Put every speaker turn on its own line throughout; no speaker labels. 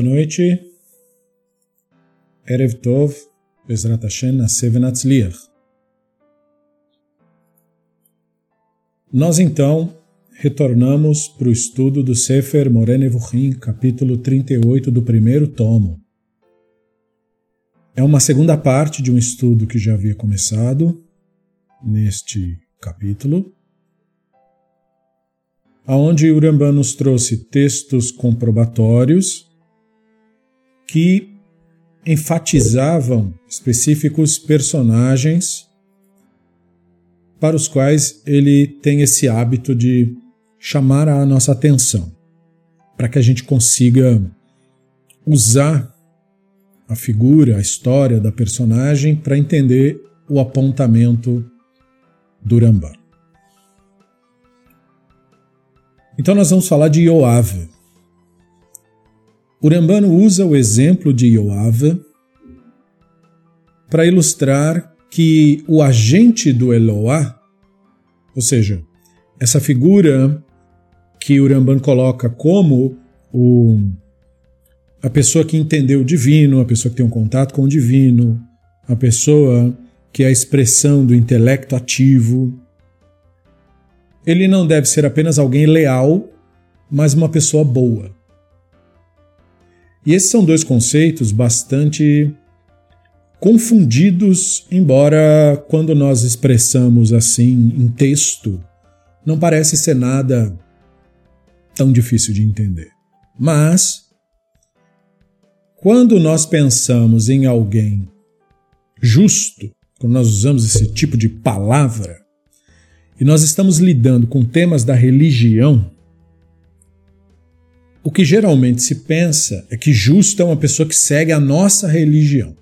Boa noite. Erev Tov, Bezrat Hashem, Naseh Venatzliach. Nós então retornamos para o estudo do Sefer Moreh Nevuchim, capítulo 38 do primeiro tomo. É uma segunda parte de um estudo que já havia começado neste capítulo, aonde Urambá nos trouxe textos comprobatórios que enfatizavam específicos personagens para os quais ele tem esse hábito de chamar a nossa atenção, para que a gente consiga usar a figura, a história da personagem para entender o apontamento do Rambam. Então nós vamos falar de Yoav. O Rambano usa o exemplo de Yoav para ilustrar que o agente do Eloá, ou seja, essa figura que o Ramban coloca como o, a pessoa que entendeu o divino, a pessoa que tem um contato com o divino, a pessoa que é a expressão do intelecto ativo. Ele não deve ser apenas alguém leal, mas uma pessoa boa. E esses são dois conceitos bastante confundidos, embora quando nós expressamos assim em texto, não parece ser nada tão difícil de entender. Mas, quando nós pensamos em alguém justo, quando nós usamos esse tipo de palavra, e nós estamos lidando com temas da religião, o que geralmente se pensa é que justo é uma pessoa que segue a nossa religião.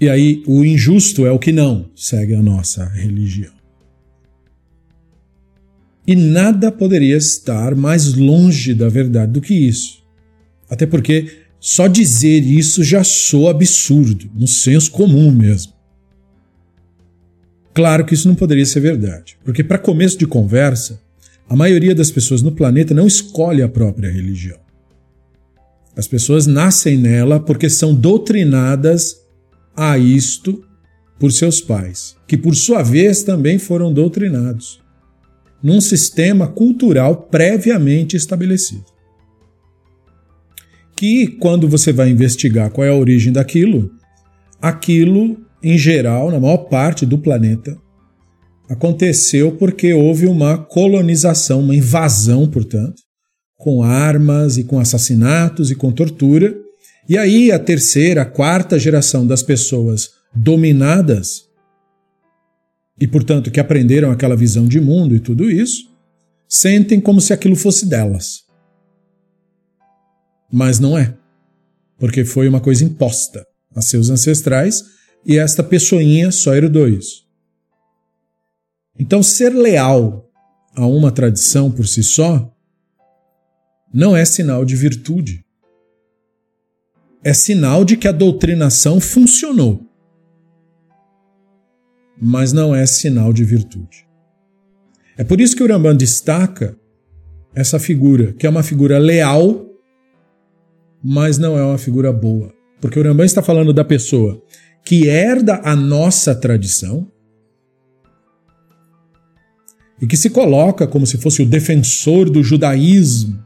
E aí o injusto é o que não segue a nossa religião. E nada poderia estar mais longe da verdade do que isso. Até porque só dizer isso já soa absurdo, no senso comum mesmo. Claro que isso não poderia ser verdade, porque para começo de conversa, a maioria das pessoas no planeta não escolhe a própria religião. As pessoas nascem nela porque são doutrinadas a isto por seus pais, que por sua vez também foram doutrinados, num sistema cultural previamente estabelecido. Que, quando você vai investigar qual é a origem daquilo, aquilo, em geral, na maior parte do planeta, aconteceu porque houve uma colonização, uma invasão, portanto, com armas e com assassinatos e com tortura. E aí a terceira, a quarta geração das pessoas dominadas e, portanto, que aprenderam aquela visão de mundo e tudo isso, sentem como se aquilo fosse delas. Mas não é, porque foi uma coisa imposta a seus ancestrais e esta pessoinha só herdou isso. Então, ser leal a uma tradição por si só não é sinal de virtude. É sinal de que a doutrinação funcionou. Mas não é sinal de virtude. É por isso que o Rambam destaca essa figura, que é uma figura leal, mas não é uma figura boa. Porque o Rambam está falando da pessoa que herda a nossa tradição, e que se coloca como se fosse o defensor do judaísmo.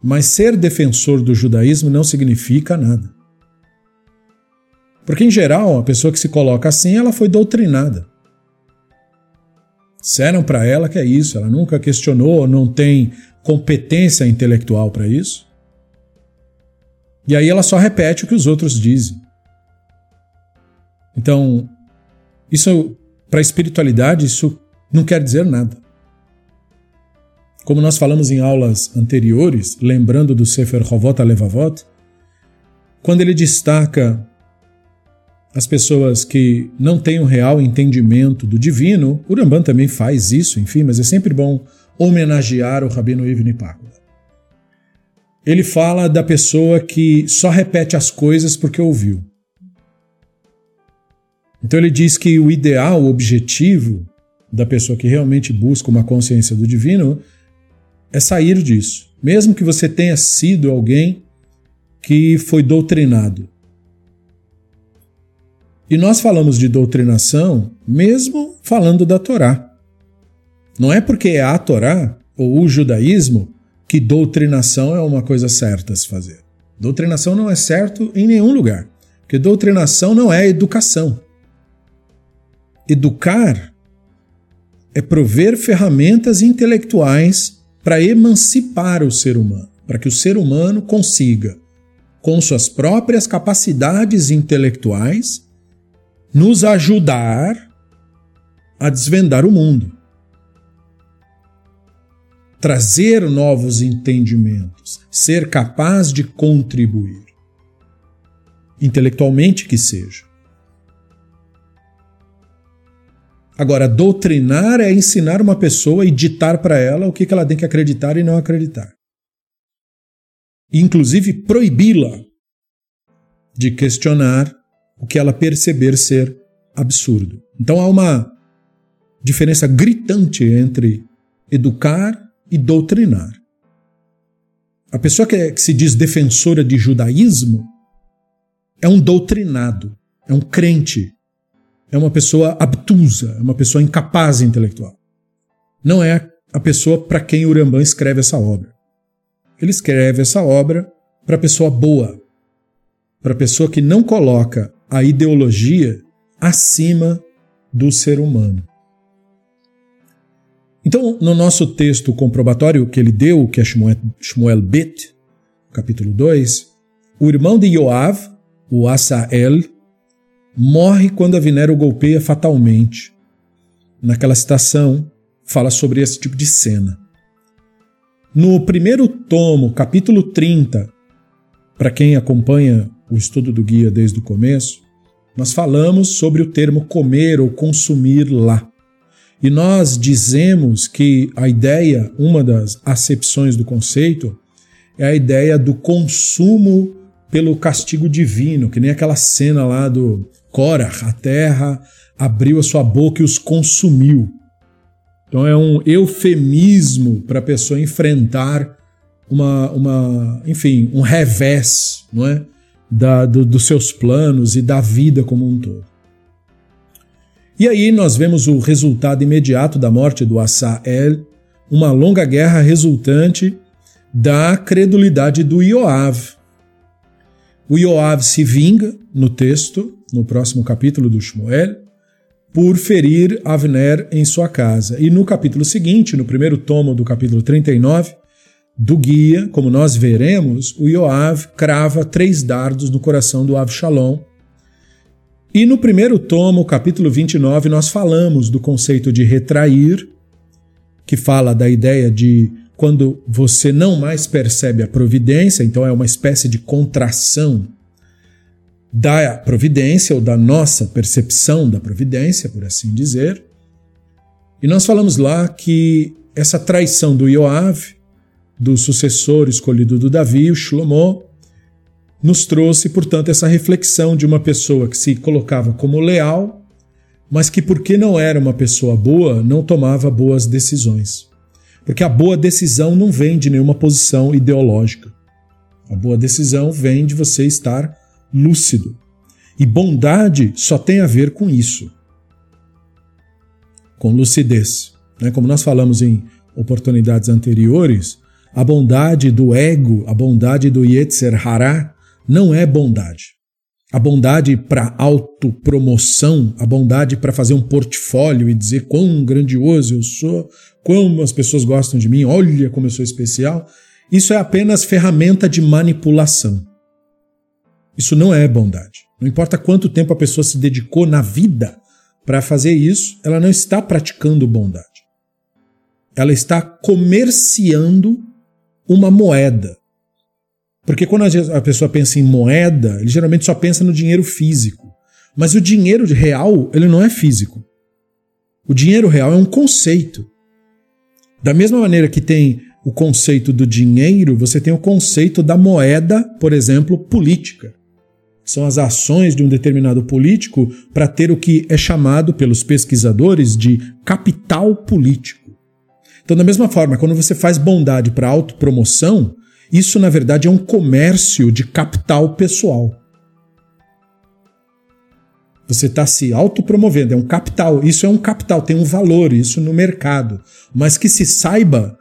Mas ser defensor do judaísmo não significa nada. Porque, em geral, a pessoa que se coloca assim, ela foi doutrinada. Disseram para ela que é isso, ela nunca questionou, não tem competência intelectual para isso. E aí ela só repete o que os outros dizem. Então, isso para a espiritualidade, isso não quer dizer nada. Como nós falamos em aulas anteriores, lembrando do Sefer Hovot Alevavot, quando ele destaca as pessoas que não têm um real entendimento do divino, o também faz isso, enfim, mas é sempre bom homenagear o Rabino Ivni Pakuda. Ele fala da pessoa que só repete as coisas porque ouviu. Então ele diz que o ideal, o objetivo da pessoa que realmente busca uma consciência do divino é sair disso. Mesmo que você tenha sido alguém que foi doutrinado. E nós falamos de doutrinação mesmo falando da Torá. Não é porque é a Torá ou o judaísmo que doutrinação é uma coisa certa a se fazer. Doutrinação não é certo em nenhum lugar, porque doutrinação não é educação. Educar é prover ferramentas intelectuais para emancipar o ser humano, para que o ser humano consiga, com suas próprias capacidades intelectuais, nos ajudar a desvendar o mundo. Trazer novos entendimentos, ser capaz de contribuir. Intelectualmente que seja. Agora, doutrinar é ensinar uma pessoa e ditar para ela o que ela tem que acreditar e não acreditar. Inclusive proibi-la de questionar o que ela perceber ser absurdo. Então há uma diferença gritante entre educar e doutrinar. A pessoa que, é, que se diz defensora de judaísmo é um doutrinado, é um crente é uma pessoa obtusa, é uma pessoa incapaz intelectual. Não é a pessoa para quem Urambã escreve essa obra. Ele escreve essa obra para a pessoa boa, para a pessoa que não coloca a ideologia acima do ser humano. Então, no nosso texto comprobatório que ele deu, que é Shmuel Bet, capítulo 2, o irmão de Yoav, o Asael, morre quando Avinera o golpeia fatalmente. Naquela citação, fala sobre esse tipo de cena. No primeiro tomo, capítulo 30, para quem acompanha o estudo do guia desde o começo, nós falamos sobre o termo comer ou consumir lá. E nós dizemos que a ideia, uma das acepções do conceito, é a ideia do consumo pelo castigo divino, que nem aquela cena lá do Cora, a terra abriu a sua boca e os consumiu. Então é um eufemismo para a pessoa enfrentar uma, uma, enfim, um revés, não é, da, do, dos seus planos e da vida como um todo. E aí nós vemos o resultado imediato da morte do Asael, uma longa guerra resultante da credulidade do Ioav. O Ioav se vinga no texto, no próximo capítulo do Shmuel, por ferir Avner em sua casa. E no capítulo seguinte, no primeiro tomo do capítulo 39 do guia, como nós veremos, o Yoav crava três dardos no coração do Avshalom. E no primeiro tomo, capítulo 29, nós falamos do conceito de retrair, que fala da ideia de quando você não mais percebe a providência, então é uma espécie de contração da providência ou da nossa percepção da providência, por assim dizer. E nós falamos lá que essa traição do Yoav, do sucessor escolhido do Davi, o Shlomo, nos trouxe, portanto, essa reflexão de uma pessoa que se colocava como leal, mas que, porque não era uma pessoa boa, não tomava boas decisões. Porque a boa decisão não vem de nenhuma posição ideológica. A boa decisão vem de você estar lúcido. E bondade só tem a ver com isso, com lucidez. Né? Como nós falamos em oportunidades anteriores, a bondade do ego, a bondade do Yetzer Hará, não é bondade. A bondade para autopromoção, a bondade para fazer um portfólio e dizer quão grandioso eu sou, como as pessoas gostam de mim, olha como eu sou especial, isso é apenas ferramenta de manipulação. Isso não é bondade. Não importa quanto tempo a pessoa se dedicou na vida para fazer isso, ela não está praticando bondade. Ela está comerciando uma moeda. Porque quando a pessoa pensa em moeda, ele geralmente só pensa no dinheiro físico. Mas o dinheiro real, ele não é físico. O dinheiro real é um conceito. Da mesma maneira que tem o conceito do dinheiro, você tem o conceito da moeda, por exemplo, política são as ações de um determinado político para ter o que é chamado pelos pesquisadores de capital político. Então, da mesma forma, quando você faz bondade para autopromoção, isso na verdade é um comércio de capital pessoal. Você está se autopromovendo, é um capital. Isso é um capital, tem um valor, isso no mercado. Mas que se saiba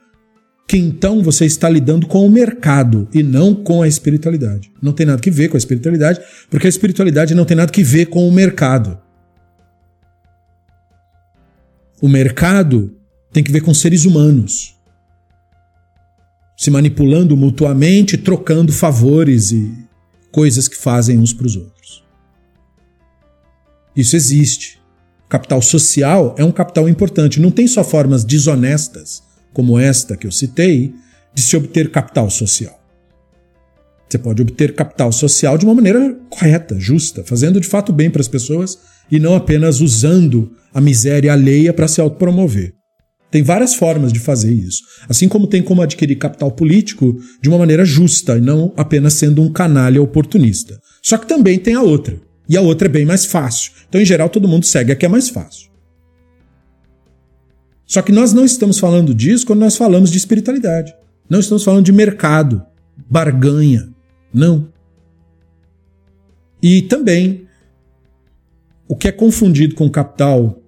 que então você está lidando com o mercado e não com a espiritualidade. Não tem nada que ver com a espiritualidade, porque a espiritualidade não tem nada que ver com o mercado. O mercado tem que ver com seres humanos se manipulando mutuamente, trocando favores e coisas que fazem uns para os outros. Isso existe. Capital social é um capital importante. Não tem só formas desonestas, como esta que eu citei, de se obter capital social. Você pode obter capital social de uma maneira correta, justa, fazendo de fato bem para as pessoas e não apenas usando a miséria alheia para se autopromover. Tem várias formas de fazer isso. Assim como tem como adquirir capital político de uma maneira justa e não apenas sendo um canalha oportunista. Só que também tem a outra. E a outra é bem mais fácil. Então, em geral, todo mundo segue a que é mais fácil. Só que nós não estamos falando disso quando nós falamos de espiritualidade. Não estamos falando de mercado, barganha. Não. E também, o que é confundido com capital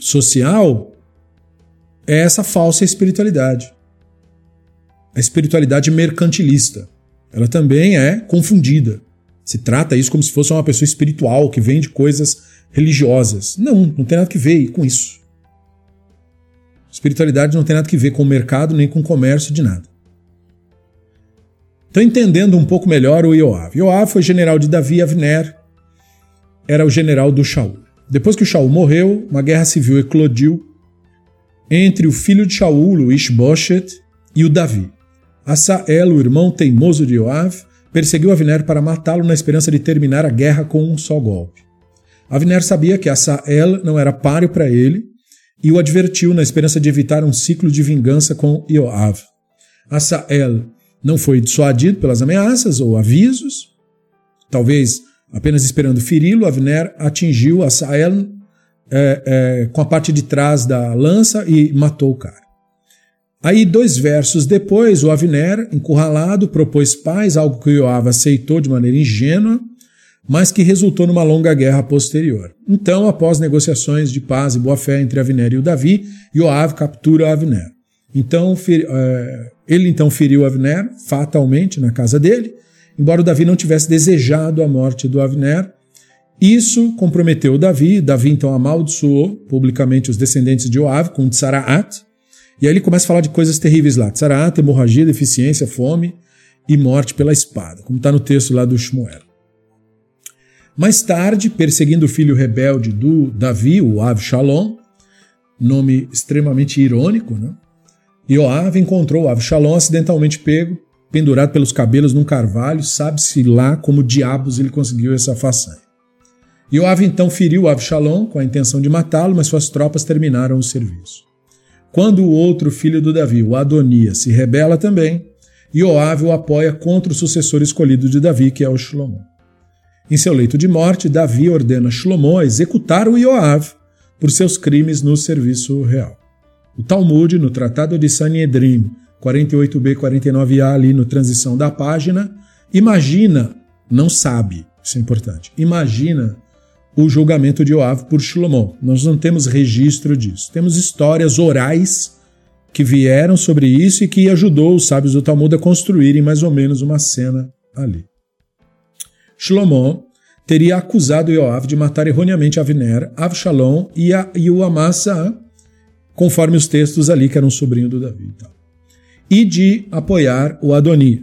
social é essa falsa espiritualidade. A espiritualidade mercantilista. Ela também é confundida. Se trata isso como se fosse uma pessoa espiritual que vende coisas religiosas. Não, não tem nada que ver com isso. Espiritualidade não tem nada que ver com o mercado nem com o comércio de nada. Então, entendendo um pouco melhor o Ioav. Ioav foi general de Davi Avner, era o general do Shaul. Depois que o Shaul morreu, uma guerra civil eclodiu entre o filho de Shaul, o Ishboshet, e o Davi. Asael, o irmão teimoso de Yoav, perseguiu Avner para matá-lo na esperança de terminar a guerra com um só golpe. Avner sabia que Asael não era páreo para ele e o advertiu na esperança de evitar um ciclo de vingança com Yoav. Asael não foi dissuadido pelas ameaças ou avisos, talvez apenas esperando feri-lo, Avner atingiu Asael é, é, com a parte de trás da lança e matou o cara. Aí, dois versos depois, o Avner, encurralado, propôs paz, algo que o Yoav aceitou de maneira ingênua, mas que resultou numa longa guerra posterior. Então, após negociações de paz e boa-fé entre Avner e o Davi, Yoav captura Avner. Então, é, ele então feriu Avner fatalmente na casa dele, embora o Davi não tivesse desejado a morte do Avner, isso comprometeu Davi. Davi então amaldiçoou publicamente os descendentes de Joab com Tsaraat. E aí ele começa a falar de coisas terríveis lá: Tsaraat, hemorragia, deficiência, fome e morte pela espada, como está no texto lá do Shmuel. Mais tarde, perseguindo o filho rebelde do Davi, o Avshalom, nome extremamente irônico, né? Joab encontrou Avshalom acidentalmente pego, pendurado pelos cabelos num carvalho, sabe-se lá como diabos ele conseguiu essa façanha. Yoav então feriu Avshalom com a intenção de matá-lo, mas suas tropas terminaram o serviço. Quando o outro filho do Davi, o Adonias, se rebela também, Yoav o apoia contra o sucessor escolhido de Davi, que é o Shlomo. Em seu leito de morte, Davi ordena Shlomo a executar o Yoav por seus crimes no serviço real. O Talmud, no Tratado de Sanhedrin, 48b, 49a, ali no transição da página, imagina, não sabe, isso é importante, imagina o julgamento de Joab por Shlomo. Nós não temos registro disso. Temos histórias orais que vieram sobre isso e que ajudou os sábios do Talmud a construírem mais ou menos uma cena ali. Shlomo teria acusado Joab de matar erroneamente Avner, Avshalom e, a, e o Amasa, conforme os textos ali que era um sobrinho do Davi. E, tal. e de apoiar o Adonia,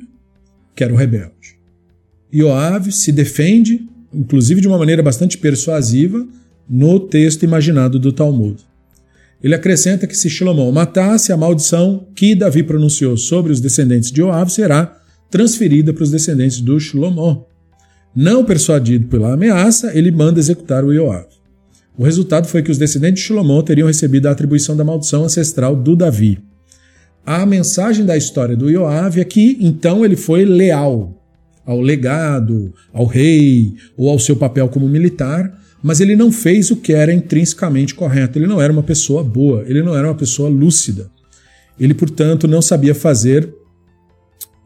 que era o rebelde. Joab se defende inclusive de uma maneira bastante persuasiva, no texto imaginado do Talmud. Ele acrescenta que se Shlomo matasse, a maldição que Davi pronunciou sobre os descendentes de Joab será transferida para os descendentes do Shlomo. Não persuadido pela ameaça, ele manda executar o Joab. O resultado foi que os descendentes de Shlomo teriam recebido a atribuição da maldição ancestral do Davi. A mensagem da história do Joab é que então ele foi leal, ao legado, ao rei ou ao seu papel como militar, mas ele não fez o que era intrinsecamente correto. Ele não era uma pessoa boa, ele não era uma pessoa lúcida. Ele, portanto, não sabia fazer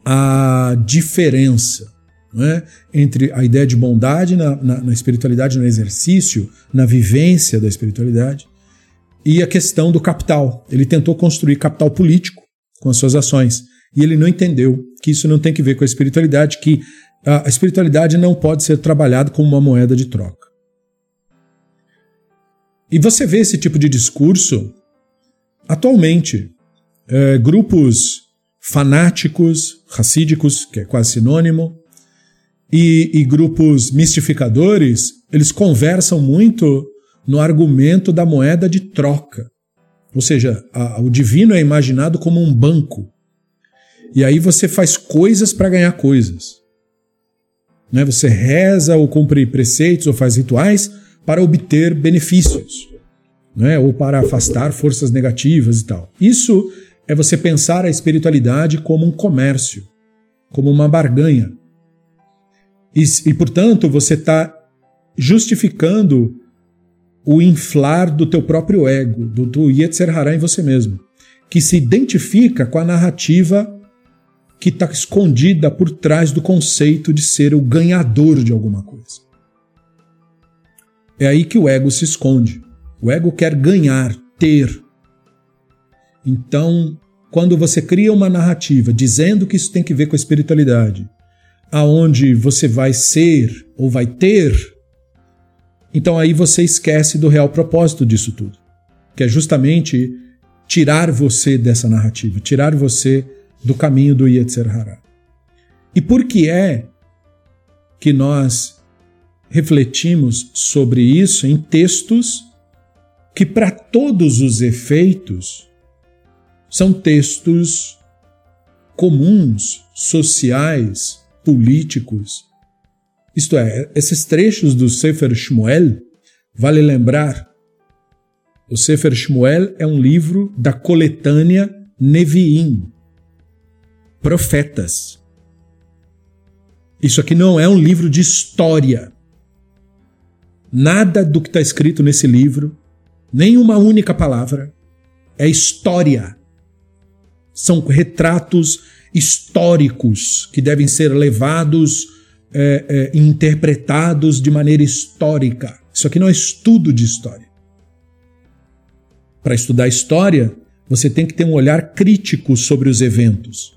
a diferença é? entre a ideia de bondade na, na, na, espiritualidade, no exercício, na vivência da espiritualidade, e a questão do capital. Ele tentou construir capital político com as suas ações, e ele não entendeu que isso não tem que ver com a espiritualidade, que a espiritualidade não pode ser trabalhada como uma moeda de troca. E você vê esse tipo de discurso atualmente. É, grupos fanáticos, racídicos, que é quase sinônimo, e, e grupos mistificadores, eles conversam muito no argumento da moeda de troca. Ou seja, a, o divino é imaginado como um banco. E aí você faz coisas para ganhar coisas. Né? Você reza ou cumpre preceitos ou faz rituais para obter benefícios, né? ou para afastar forças negativas e tal. Isso é você pensar a espiritualidade como um comércio, como uma barganha. E, e portanto, você está justificando o inflar do teu próprio ego, do, do Yetzer Hará em você mesmo, que se identifica com a narrativa que está escondida por trás do conceito de ser o ganhador de alguma coisa. É aí que o ego se esconde. O ego quer ganhar, ter. Então, quando você cria uma narrativa dizendo que isso tem que ver com a espiritualidade, aonde você vai ser ou vai ter, então aí você esquece do real propósito disso tudo, que é justamente tirar você dessa narrativa, tirar você do caminho do Yetzer Hará. E por que é que nós refletimos sobre isso em textos que, para todos os efeitos, são textos comuns, sociais, políticos. Isto é, esses trechos do Sefer Shmuel, vale lembrar, o Sefer Shmuel é um livro da coletânea Neviim, profetas. Isso aqui não é um livro de história. Nada do que está escrito nesse livro, nem uma única palavra, é história. São retratos históricos que devem ser levados é, é, interpretados de maneira histórica. Isso aqui não é estudo de história. Para estudar história, você tem que ter um olhar crítico sobre os eventos.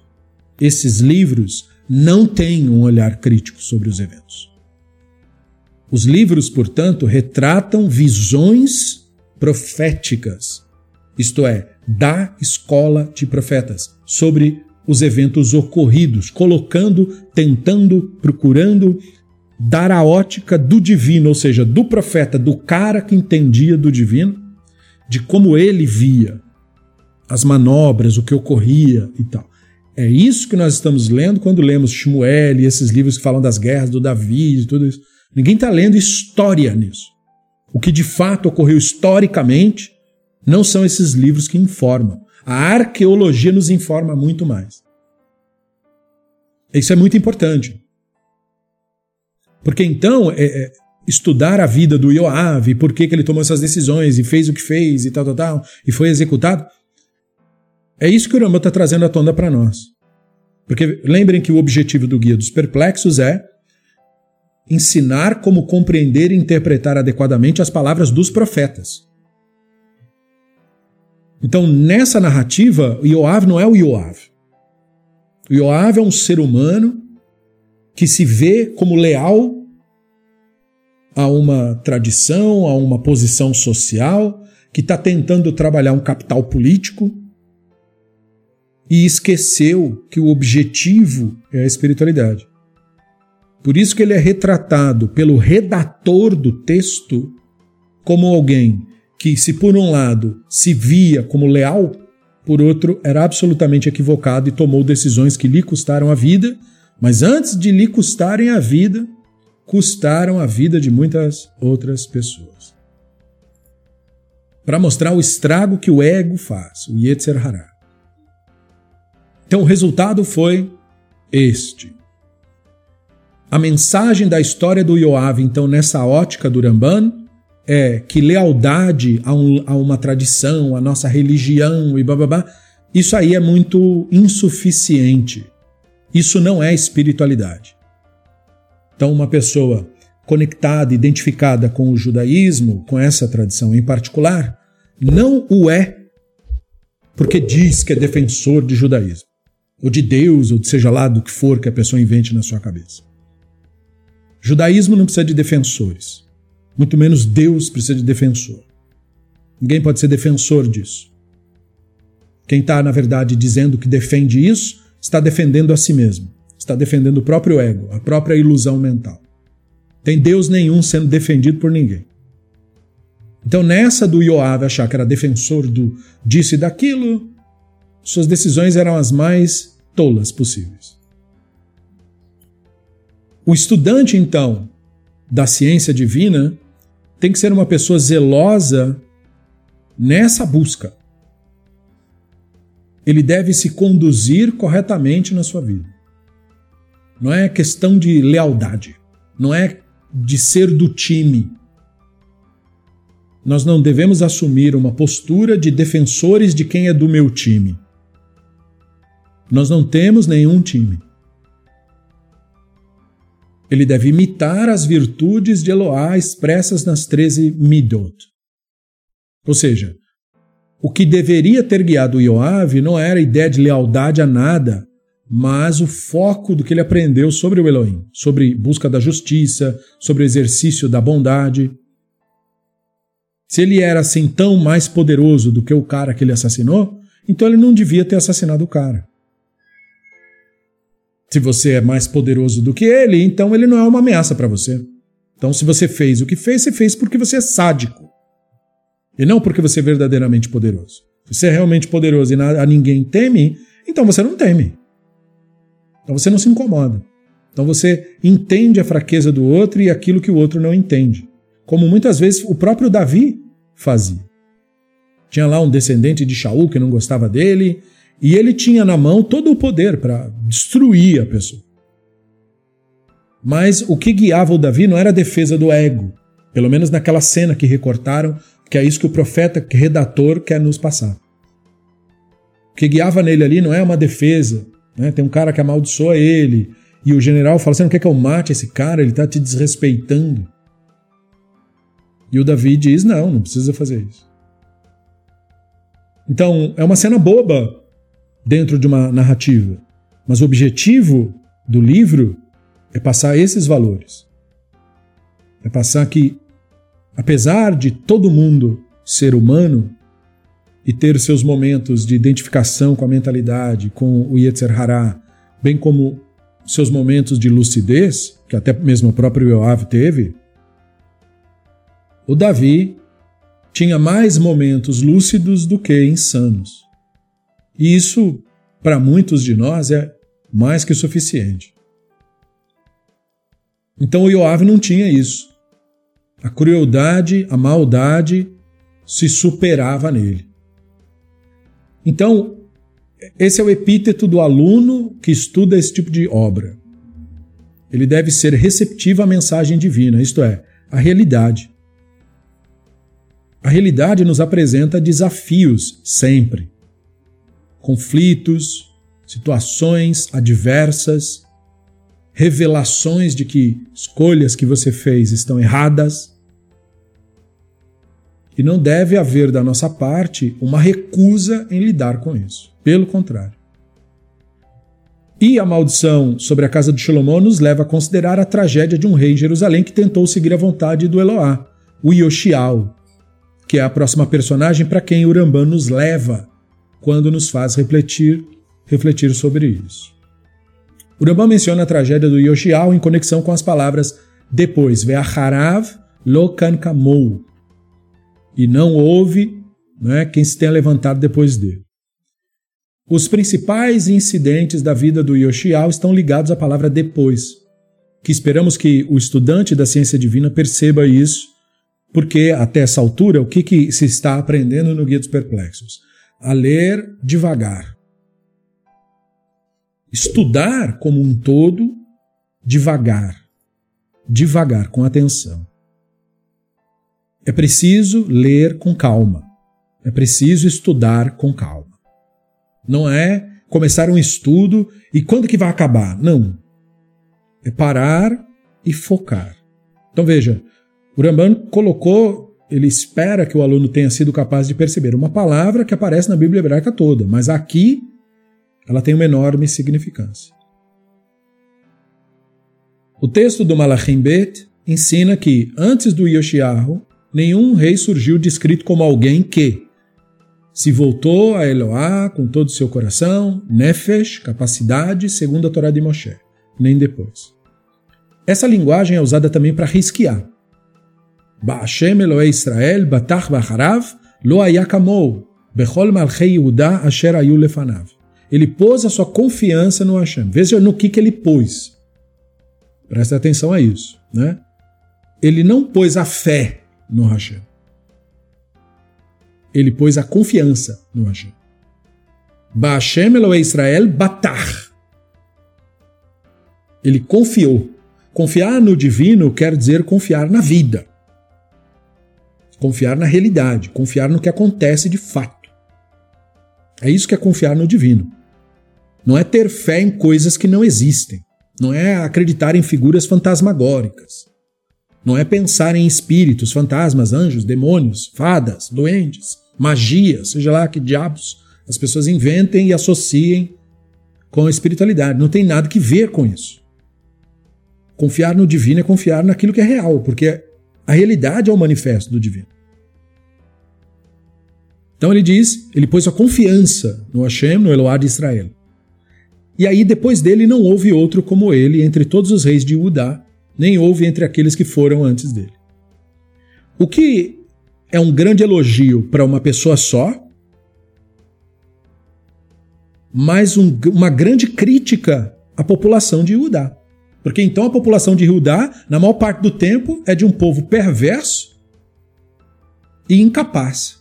Esses livros não têm um olhar crítico sobre os eventos. Os livros, portanto, retratam visões proféticas, isto é, da escola de profetas, sobre os eventos ocorridos, colocando, tentando, procurando dar a ótica do divino, ou seja, do profeta, do cara que entendia do divino, de como ele via as manobras, o que ocorria e tal. É isso que nós estamos lendo quando lemos Shmuel e esses livros que falam das guerras do Davi e tudo isso. Ninguém está lendo história nisso. O que de fato ocorreu historicamente não são esses livros que informam. A arqueologia nos informa muito mais. Isso é muito importante. Porque então, é, é, estudar a vida do Yoav, por que, que ele tomou essas decisões e fez o que fez e tal, tal, tal, e foi executado, é isso que o Rambam está trazendo à tona para nós. Porque lembrem que o objetivo do Guia dos Perplexos é ensinar como compreender e interpretar adequadamente as palavras dos profetas. Então, nessa narrativa, Yoav não é o Yoav. O Yoav é um ser humano que se vê como leal a uma tradição, a uma posição social, que está tentando trabalhar um capital político e esqueceu que o objetivo é a espiritualidade. Por isso que ele é retratado pelo redator do texto como alguém que, se por um lado se via como leal, por outro era absolutamente equivocado e tomou decisões que lhe custaram a vida, mas antes de lhe custarem a vida, custaram a vida de muitas outras pessoas. Para mostrar o estrago que o ego faz, o Yetzer Hará. Então o resultado foi este. A mensagem da história do Yoav, então, nessa ótica do Ramban, é que lealdade a, um, a uma tradição, a nossa religião e bababá, isso aí é muito insuficiente. Isso não é espiritualidade. Então, uma pessoa conectada, identificada com o judaísmo, com essa tradição em particular, não o é porque diz que é defensor de judaísmo, ou de Deus, ou de seja lá do que for que a pessoa invente na sua cabeça. Judaísmo não precisa de defensores, muito menos Deus precisa de defensor. Ninguém pode ser defensor disso. Quem está, na verdade, dizendo que defende isso, está defendendo a si mesmo, está defendendo o próprio ego, a própria ilusão mental. Tem Deus nenhum sendo defendido por ninguém. Então, nessa do Yoav achar que era defensor do disso e daquilo, suas decisões eram as mais tolas possíveis. O estudante, então, da ciência divina tem que ser uma pessoa zelosa nessa busca. Ele deve se conduzir corretamente na sua vida. Não é questão de lealdade, não é de ser do time. Nós não devemos assumir uma postura de defensores de quem é do meu time. Nós não temos nenhum time. Ele deve imitar as virtudes de Eloá expressas nas 13 Midot. Ou seja, o que deveria ter guiado Yoav não era a ideia de lealdade a nada, mas o foco do que ele aprendeu sobre o Elohim, sobre busca da justiça, sobre o exercício da bondade. Se ele era assim tão mais poderoso do que o cara que ele assassinou, então ele não devia ter assassinado o cara. Se você é mais poderoso do que ele, então ele não é uma ameaça para você. Então, se você fez o que fez, você fez porque você é sádico. E não porque você é verdadeiramente poderoso. Se você é realmente poderoso e a ninguém teme, então você não teme. Então você não se incomoda. Então você entende a fraqueza do outro e aquilo que o outro não entende como muitas vezes o próprio Davi fazia. Tinha lá um descendente de Shaul que não gostava dele, e ele tinha na mão todo o poder para destruir a pessoa. Mas o que guiava o Davi não era a defesa do ego, pelo menos naquela cena que recortaram, que é isso que o profeta, redator, quer nos passar. O que guiava nele ali não é uma defesa. Né? Tem um cara que amaldiçoa ele, e o general fala: Você não quer que eu mate esse cara? Ele está te desrespeitando. E o Davi diz: não, não precisa fazer isso. Então, é uma cena boba dentro de uma narrativa, mas o objetivo do livro é passar esses valores. É passar que, apesar de todo mundo ser humano e ter seus momentos de identificação com a mentalidade, com o Yetzer Hará, bem como seus momentos de lucidez, que até mesmo o próprio Yoav teve, o Davi tinha mais momentos lúcidos do que insanos. E isso, para muitos de nós, é mais que suficiente. Então o Yoav não tinha isso. A crueldade, a maldade se superava nele. Então, esse é o epíteto do aluno que estuda esse tipo de obra. Ele deve ser receptivo à mensagem divina, isto é, à realidade. A realidade nos apresenta desafios sempre. Conflitos, situações adversas, revelações de que escolhas que você fez estão erradas. E não deve haver da nossa parte uma recusa em lidar com isso. Pelo contrário. E a maldição sobre a casa de Salomão nos leva a considerar a tragédia de um rei em Jerusalém que tentou seguir a vontade do Eloá, o Yoshiao, que é a próxima personagem para quem o Rambam nos leva quando nos faz refletir, refletir sobre isso. Rambam menciona a tragédia do Yoshiao em conexão com as palavras depois, Ve'acharav lo kamou, e não houve né, quem se tenha levantado depois dele. Os principais incidentes da vida do Yoshiao estão ligados à palavra depois, que esperamos que o estudante da ciência divina perceba isso porque até essa altura, o que, que se está aprendendo no Guia dos Perplexos? A ler devagar. Estudar como um todo devagar. Devagar, com atenção. É preciso ler com calma. É preciso estudar com calma. Não é começar um estudo e quando que vai acabar? Não. É parar e focar. Então veja, o Ramban colocou, ele espera que o aluno tenha sido capaz de perceber uma palavra que aparece na Bíblia hebraica toda, mas aqui ela tem uma enorme significância. O texto do Malachim Bet ensina que, antes do Yoshiahu, nenhum rei surgiu descrito como alguém que se voltou a Eloá com todo o seu coração, nefesh, capacidade, segundo a Torá de Moshe, nem depois. Essa linguagem é usada também para risquear. Ba'ashem Eloé Israel, batach bacharav, lo ayakamou, bechol malchei Yehuda asher ayu lefanav. Ele pôs a sua confiança no Hashem. Veja no que, que ele pôs. Presta atenção a isso. Né? Ele não pôs a fé no Hashem. Ele pôs a confiança no Hashem. Ba'ashem Eloé Israel batar. Ele confiou. Confiar no divino quer dizer confiar na vida. Confiar na realidade, confiar no que acontece de fato. É isso que é confiar no divino. Não é ter fé em coisas que não existem. Não é acreditar em figuras fantasmagóricas. Não é pensar em espíritos, fantasmas, anjos, demônios, fadas, doentes, magia, seja lá que diabos as pessoas inventem e associem com a espiritualidade. Não tem nada que ver com isso. Confiar no divino é confiar naquilo que é real, porque a realidade é o manifesto do divino. Então ele diz, ele pôs a confiança no Hashem, no Eloá de Israel. E aí, depois dele, não houve outro como ele entre todos os reis de Judá, nem houve entre aqueles que foram antes dele. O que é um grande elogio para uma pessoa só, mas um, uma grande crítica à população de Judá. Porque então a população de Judá, na maior parte do tempo, é de um povo perverso e incapaz.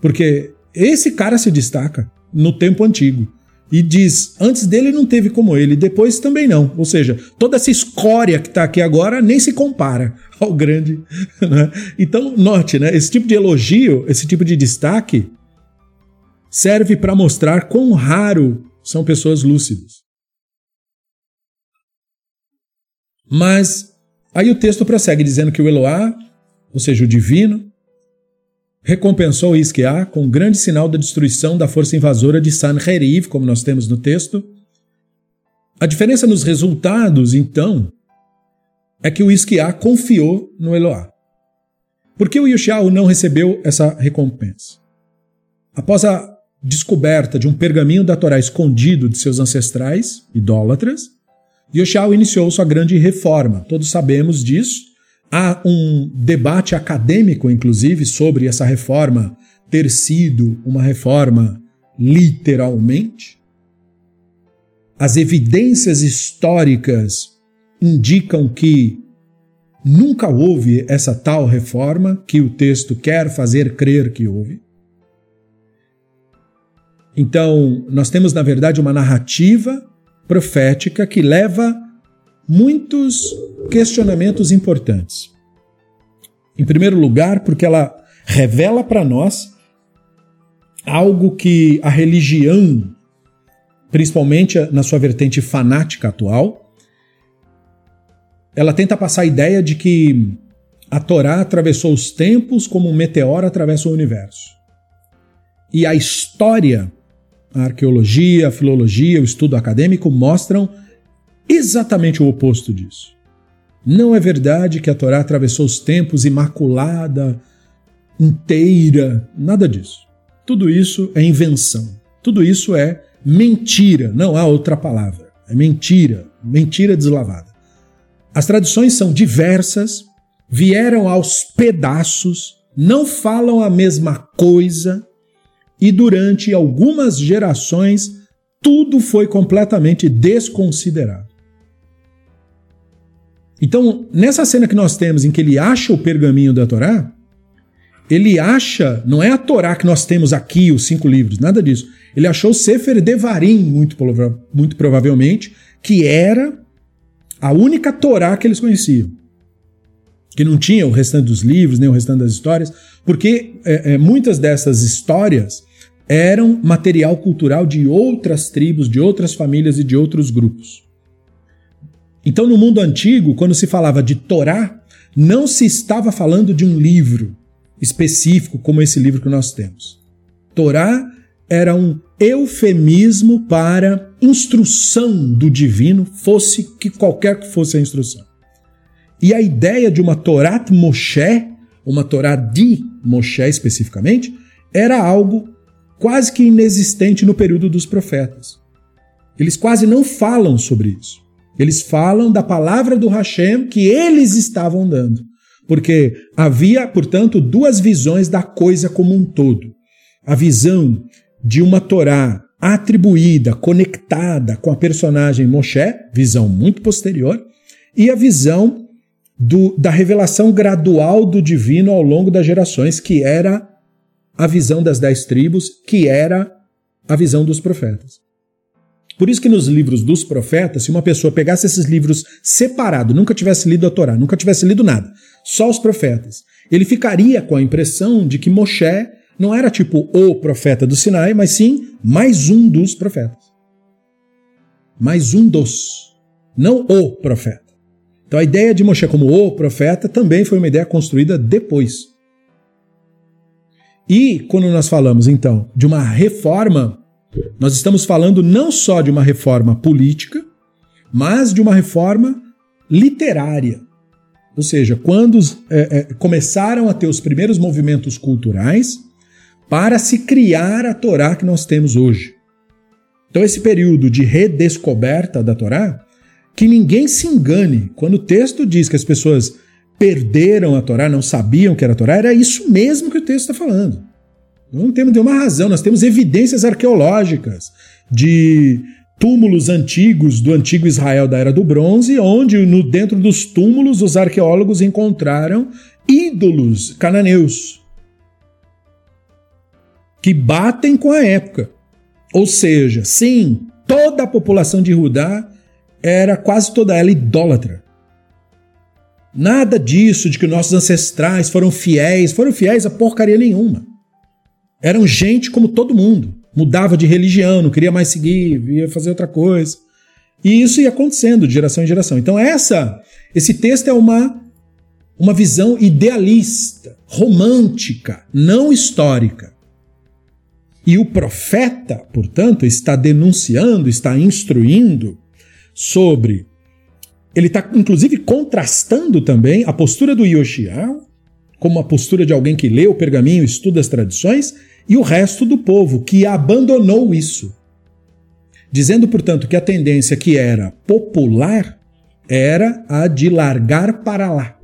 Porque esse cara se destaca no tempo antigo e diz: antes dele não teve como ele, depois também não. Ou seja, toda essa escória que está aqui agora nem se compara ao grande. Né? Então, note, né? esse tipo de elogio, esse tipo de destaque, serve para mostrar quão raro são pessoas lúcidas. Mas aí o texto prossegue dizendo que o Eloá, ou seja, o divino, recompensou Isqueá com um grande sinal da destruição da força invasora de Sanheriv, como nós temos no texto. A diferença nos resultados, então, é que o Isqueá confiou no Eloá. Por que o Yoshiao não recebeu essa recompensa? Após a descoberta de um pergaminho da Torá escondido de seus ancestrais, idólatras, Yoshiao iniciou sua grande reforma. Todos sabemos disso. Há um debate acadêmico, inclusive, sobre essa reforma ter sido uma reforma literalmente. As evidências históricas indicam que nunca houve essa tal reforma que o texto quer fazer crer que houve. Então, nós temos, na verdade, uma narrativa profética que leva muitos questionamentos importantes. Em primeiro lugar, porque ela revela para nós algo que a religião, principalmente na sua vertente fanática atual, ela tenta passar a ideia de que a Torá atravessou os tempos como um meteoro atravessa o universo. E a história, a arqueologia, a filologia, o estudo acadêmico mostram exatamente o oposto disso. Não é verdade que a Torá atravessou os tempos imaculada, inteira, nada disso. Tudo isso é invenção. Tudo isso é mentira, não há outra palavra. É mentira, mentira deslavada. As tradições são diversas, vieram aos pedaços, não falam a mesma coisa e durante algumas gerações tudo foi completamente desconsiderado. Então, nessa cena que nós temos em que ele acha o pergaminho da Torá, ele acha, não é a Torá que nós temos aqui, os cinco livros, nada disso. Ele achou o Sefer Devarim, muito, muito provavelmente, que era a única Torá que eles conheciam. Que não tinha o restante dos livros, nem o restante das histórias, porque é, é, muitas dessas histórias eram material cultural de outras tribos, de outras famílias e de outros grupos. Então, no mundo antigo, quando se falava de Torá, não se estava falando de um livro específico como esse livro que nós temos. Torá era um eufemismo para instrução do divino, fosse que qualquer que fosse a instrução. E a ideia de uma Torat Moshe, uma Torá de Moshe especificamente, era algo quase que inexistente no período dos profetas. Eles quase não falam sobre isso. Eles falam da palavra do Hashem que eles estavam dando. Porque havia, portanto, duas visões da coisa como um todo. A visão de uma Torá atribuída, conectada com a personagem Moshe, visão muito posterior, e a visão do, da revelação gradual do divino ao longo das gerações, que era a visão das dez tribos, que era a visão dos profetas. Por isso que nos livros dos profetas, se uma pessoa pegasse esses livros separado, nunca tivesse lido a Torá, nunca tivesse lido nada, só os profetas, ele ficaria com a impressão de que Moshe não era tipo o profeta do Sinai, mas sim mais um dos profetas. Mais um dos, não o profeta. Então a ideia de Moshe como o profeta também foi uma ideia construída depois. E quando nós falamos então de uma reforma, nós estamos falando não só de uma reforma política, mas de uma reforma literária. Ou seja, quando é, é, começaram a ter os primeiros movimentos culturais para se criar a Torá que nós temos hoje. Então, esse período de redescoberta da Torá, que ninguém se engane, quando o texto diz que as pessoas perderam a Torá, não sabiam que era a Torá, era isso mesmo que o texto está falando. Não temos nenhuma razão, nós temos evidências arqueológicas de túmulos antigos do antigo Israel da Era do Bronze, onde no, dentro dos túmulos os arqueólogos encontraram ídolos cananeus que batem com a época. Ou seja, sim, toda a população de Judá era quase toda ela idólatra. Nada disso de que nossos ancestrais foram fiéis, foram fiéis a porcaria nenhuma. Eram gente como todo mundo. Mudava de religião, não queria mais seguir, ia fazer outra coisa. E isso ia acontecendo de geração em geração. Então essa, esse texto é uma uma visão idealista, romântica, não histórica. E o profeta, portanto, está denunciando, está instruindo sobre ele está, inclusive, contrastando também a postura do Yoshiao, como a postura de alguém que lê o pergaminho, estuda as tradições, e o resto do povo, que abandonou isso. Dizendo, portanto, que a tendência que era popular era a de largar para lá.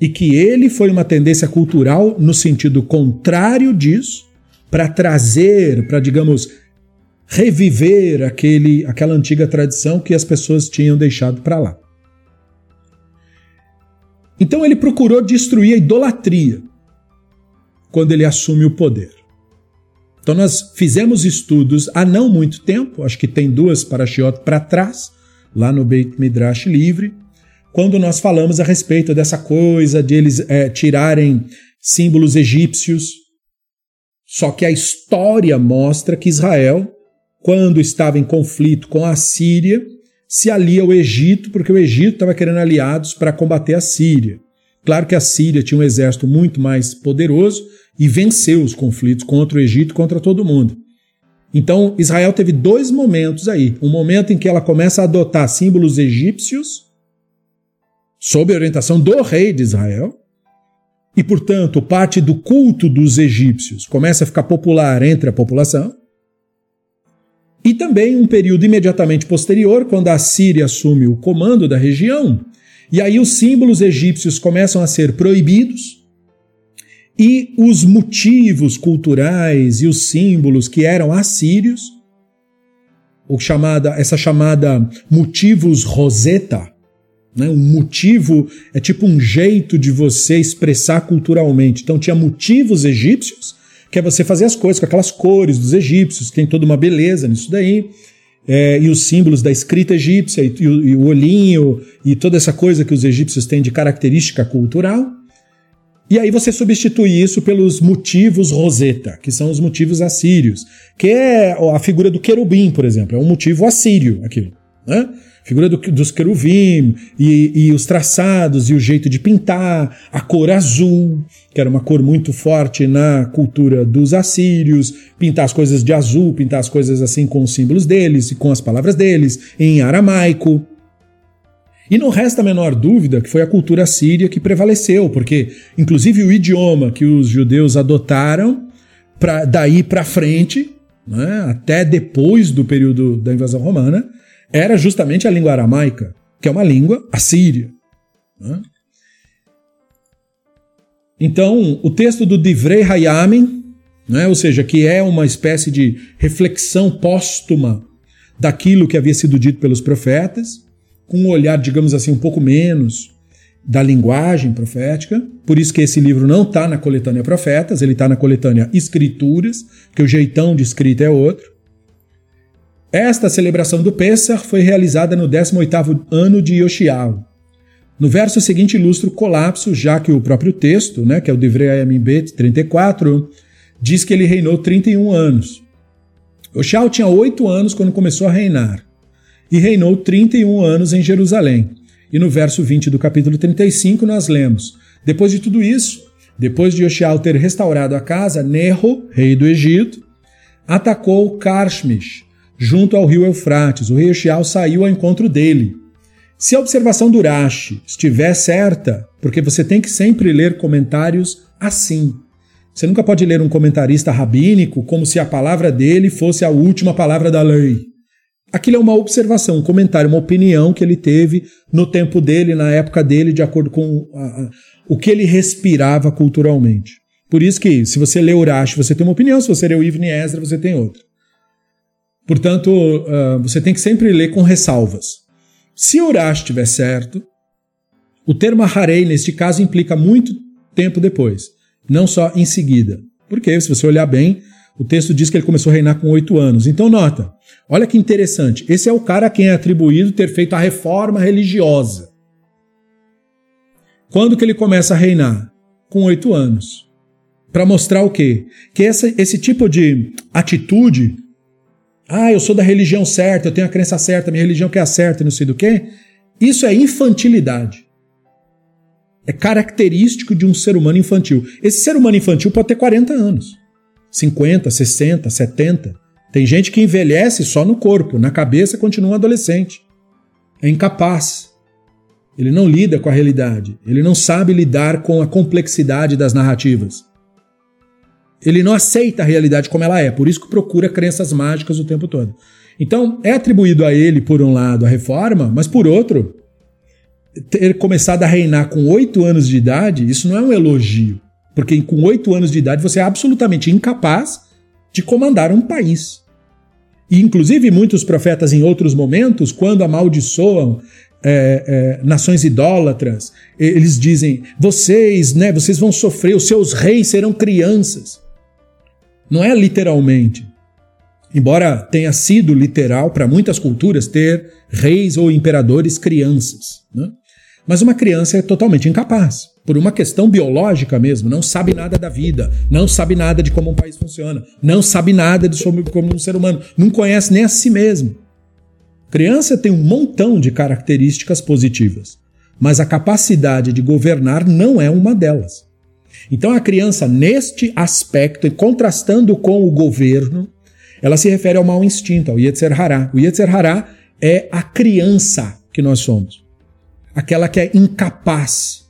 E que ele foi uma tendência cultural no sentido contrário disso, para trazer, para, digamos, reviver aquele, aquela antiga tradição que as pessoas tinham deixado para lá. Então ele procurou destruir a idolatria quando ele assume o poder. Então nós fizemos estudos há não muito tempo, acho que tem duas parashiot para trás, lá no Beit Midrash Livre, quando nós falamos a respeito dessa coisa de eles é, tirarem símbolos egípcios. Só que a história mostra que Israel quando estava em conflito com a Síria, se alia ao Egito, porque o Egito estava querendo aliados para combater a Síria. Claro que a Síria tinha um exército muito mais poderoso e venceu os conflitos contra o Egito, contra todo mundo. Então, Israel teve dois momentos aí. Um momento em que ela começa a adotar símbolos egípcios, sob orientação do rei de Israel, e, portanto, parte do culto dos egípcios começa a ficar popular entre a população. E também um período imediatamente posterior, quando a Síria assume o comando da região, e aí os símbolos egípcios começam a ser proibidos, e os motivos culturais e os símbolos que eram assírios, o chamada, essa chamada motivos roseta, né? um motivo é tipo um jeito de você expressar culturalmente. Então tinha motivos egípcios que é você fazer as coisas com aquelas cores dos egípcios, tem toda uma beleza nisso daí. É, e os símbolos da escrita egípcia, e, e, e, o olhinho, e toda essa coisa que os egípcios têm de característica cultural. E aí você substitui isso pelos motivos Roseta, que são os motivos assírios, que é a figura do querubim, por exemplo, é um motivo assírio aquilo, né? Figura do, dos querubim e, e, os traçados e o jeito de pintar, a cor azul, que era uma cor muito forte na cultura dos assírios, pintar as coisas de azul, pintar as coisas assim com os símbolos deles e com as palavras deles, em aramaico. E não resta a menor dúvida que foi a cultura síria que prevaleceu, porque, inclusive, o idioma que os judeus adotaram, pra, daí para frente, né, até depois do período da invasão romana, era justamente a língua aramaica, que é uma língua assíria. Né? Então, o texto do Divrei Hayamim, né, ou seja, que é uma espécie de reflexão póstuma daquilo que havia sido dito pelos profetas, com um olhar, digamos assim, um pouco menos da linguagem profética. Por isso que esse livro não está na coletânea Profetas, ele está na coletânea Escrituras, que o jeitão de escrita é outro. Esta celebração do Pessah foi realizada no 18º ano de Yoshiao. No verso seguinte ilustra o colapso, já que o próprio texto, né, que é o Divrei Bet 34, diz que ele reinou 31 anos. Yoshiao tinha 8 anos quando começou a reinar e reinou 31 anos em Jerusalém. E no verso 20 do capítulo 35 nós lemos: Depois de tudo isso, depois de Yoshiao ter restaurado a casa, Nerro, rei do Egito, atacou Carchemish, junto ao rio Eufrates. O rei Yoshiao saiu ao encontro dele. Se a observação do Urashi estiver certa, porque você tem que sempre ler comentários assim. Você nunca pode ler um comentarista rabínico como se a palavra dele fosse a última palavra da lei. Aquilo é uma observação, um comentário, uma opinião que ele teve no tempo dele, na época dele, de acordo com a, a, o que ele respirava culturalmente. Por isso que, se você lê Urash, você tem uma opinião, se você lê o Ibn Ezra, você tem outra. Portanto, uh, você tem que sempre ler com ressalvas. Se Urash estiver certo, o termo Harei, neste caso, implica muito tempo depois, não só em seguida. Porque, se você olhar bem, o texto diz que ele começou a reinar com oito anos. Então, nota, olha que interessante. Esse é o cara a quem é atribuído ter feito a reforma religiosa. Quando que ele começa a reinar? Com oito anos. Para mostrar o quê? Que essa, esse tipo de atitude, ah, eu sou da religião certa, eu tenho a crença certa, minha religião que é a certa, não sei do quê, isso é infantilidade. É característico de um ser humano infantil. Esse ser humano infantil pode ter 40 anos. 50, 60, 70. Tem gente que envelhece só no corpo, na cabeça continua um adolescente. É incapaz. Ele não lida com a realidade. Ele não sabe lidar com a complexidade das narrativas. Ele não aceita a realidade como ela é, por isso que procura crenças mágicas o tempo todo. Então, é atribuído a ele, por um lado, a reforma, mas por outro, ter começado a reinar com oito anos de idade, isso não é um elogio. Porque com oito anos de idade você é absolutamente incapaz de comandar um país. E, inclusive, muitos profetas, em outros momentos, quando amaldiçoam é, é, nações idólatras, eles dizem: vocês, né, vocês vão sofrer, os seus reis serão crianças. Não é literalmente. Embora tenha sido literal para muitas culturas ter reis ou imperadores crianças. Né? Mas uma criança é totalmente incapaz por uma questão biológica mesmo, não sabe nada da vida, não sabe nada de como um país funciona, não sabe nada de como um ser humano, não conhece nem a si mesmo. Criança tem um montão de características positivas, mas a capacidade de governar não é uma delas. Então a criança, neste aspecto, e contrastando com o governo, ela se refere ao mau instinto, ao Yetzer Hará. O Yetzer Hará é a criança que nós somos. Aquela que é incapaz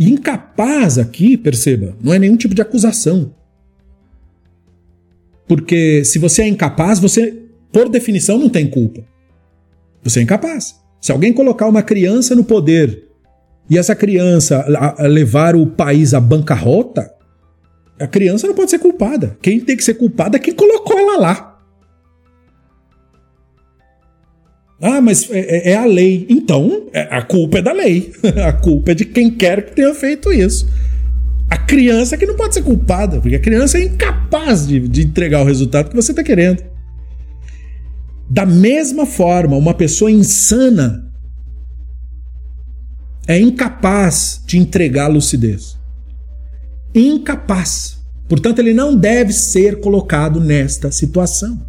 e incapaz aqui, perceba, não é nenhum tipo de acusação. Porque se você é incapaz, você, por definição, não tem culpa. Você é incapaz. Se alguém colocar uma criança no poder e essa criança levar o país à bancarrota, a criança não pode ser culpada. Quem tem que ser culpada é quem colocou ela lá. Ah, mas é, é, é a lei. Então, é, a culpa é da lei. a culpa é de quem quer que tenha feito isso. A criança que não pode ser culpada, porque a criança é incapaz de, de entregar o resultado que você está querendo. Da mesma forma, uma pessoa insana é incapaz de entregar lucidez. Incapaz. Portanto, ele não deve ser colocado nesta situação.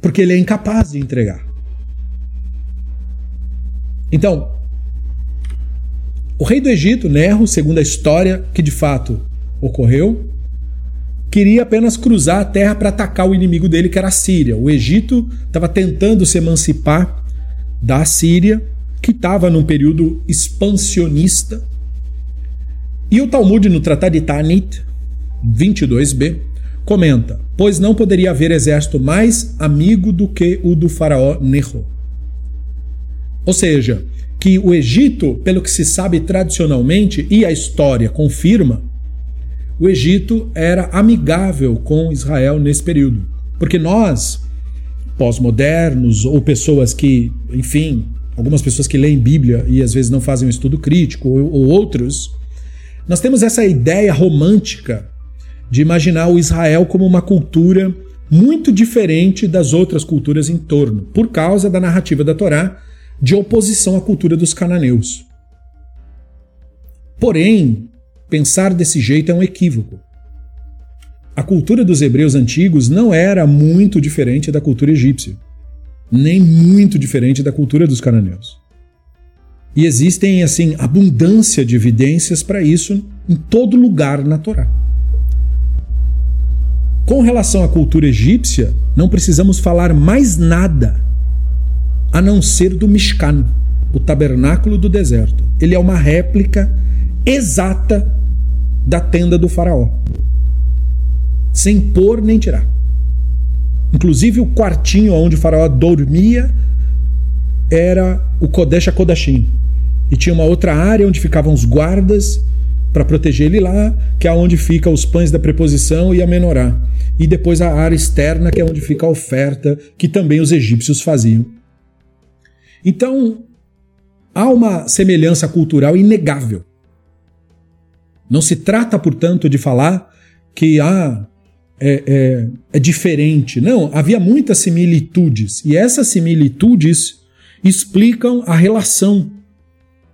Porque ele é incapaz de entregar. Então, o rei do Egito, Nerro, segundo a história que de fato ocorreu, queria apenas cruzar a terra para atacar o inimigo dele, que era a Síria. O Egito estava tentando se emancipar da Síria que estava num período expansionista. E o Talmud, no Tratado de Tanit, 22b, comenta: Pois não poderia haver exército mais amigo do que o do faraó Neho. Ou seja, que o Egito, pelo que se sabe tradicionalmente e a história confirma, o Egito era amigável com Israel nesse período. Porque nós, pós-modernos ou pessoas que, enfim, algumas pessoas que leem Bíblia e às vezes não fazem um estudo crítico, ou, ou outros, nós temos essa ideia romântica de imaginar o Israel como uma cultura muito diferente das outras culturas em torno, por causa da narrativa da Torá de oposição à cultura dos cananeus. Porém, pensar desse jeito é um equívoco. A cultura dos hebreus antigos não era muito diferente da cultura egípcia nem muito diferente da cultura dos cananeus. E existem, assim, abundância de evidências para isso em todo lugar na Torá. Com relação à cultura egípcia, não precisamos falar mais nada a não ser do Mishkan, o tabernáculo do deserto. Ele é uma réplica exata da tenda do faraó, sem pôr nem tirar. Inclusive o quartinho onde o faraó dormia era o Kodesh Kodashim. E tinha uma outra área onde ficavam os guardas para proteger ele lá, que é onde fica os pães da preposição e a menorá. E depois a área externa, que é onde fica a oferta, que também os egípcios faziam. Então, há uma semelhança cultural inegável. Não se trata, portanto, de falar que ah, é, é, é diferente. Não, havia muitas similitudes. E essas similitudes explicam a relação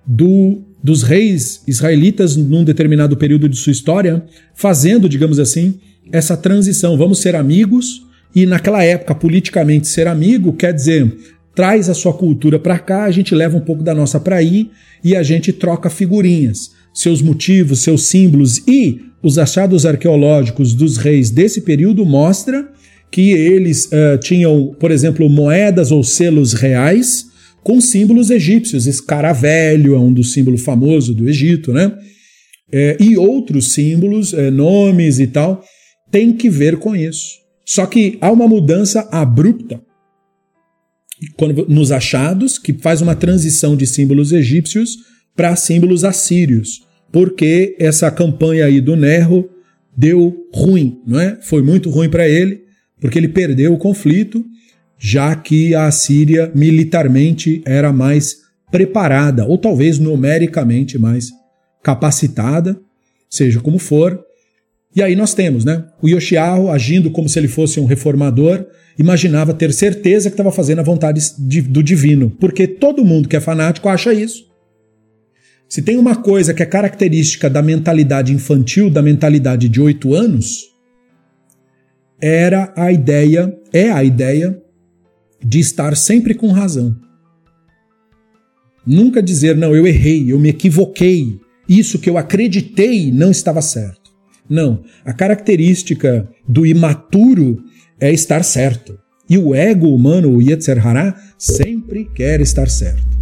do, dos reis israelitas num determinado período de sua história, fazendo, digamos assim, essa transição. Vamos ser amigos, e naquela época, politicamente, ser amigo quer dizer traz a sua cultura para cá, a gente leva um pouco da nossa para aí e a gente troca figurinhas, seus motivos, seus símbolos e os achados arqueológicos dos reis desse período mostra que eles uh, tinham, por exemplo, moedas ou selos reais com símbolos egípcios. Escaravelho é um dos símbolos famosos do Egito, né? É, e outros símbolos, é, nomes e tal, tem que ver com isso. Só que há uma mudança abrupta quando, nos achados que faz uma transição de símbolos egípcios para símbolos assírios porque essa campanha aí do Nerro deu ruim, não é? Foi muito ruim para ele, porque ele perdeu o conflito, já que a Síria militarmente era mais preparada, ou talvez numericamente mais capacitada, seja como for. E aí nós temos, né? O Yoshiahu agindo como se ele fosse um reformador, imaginava ter certeza que estava fazendo a vontade do divino, porque todo mundo que é fanático acha isso. Se tem uma coisa que é característica da mentalidade infantil, da mentalidade de oito anos, era a ideia, é a ideia de estar sempre com razão. Nunca dizer, não, eu errei, eu me equivoquei, isso que eu acreditei não estava certo. Não, a característica do imaturo é estar certo. E o ego humano, o Yetzer Hará, sempre quer estar certo.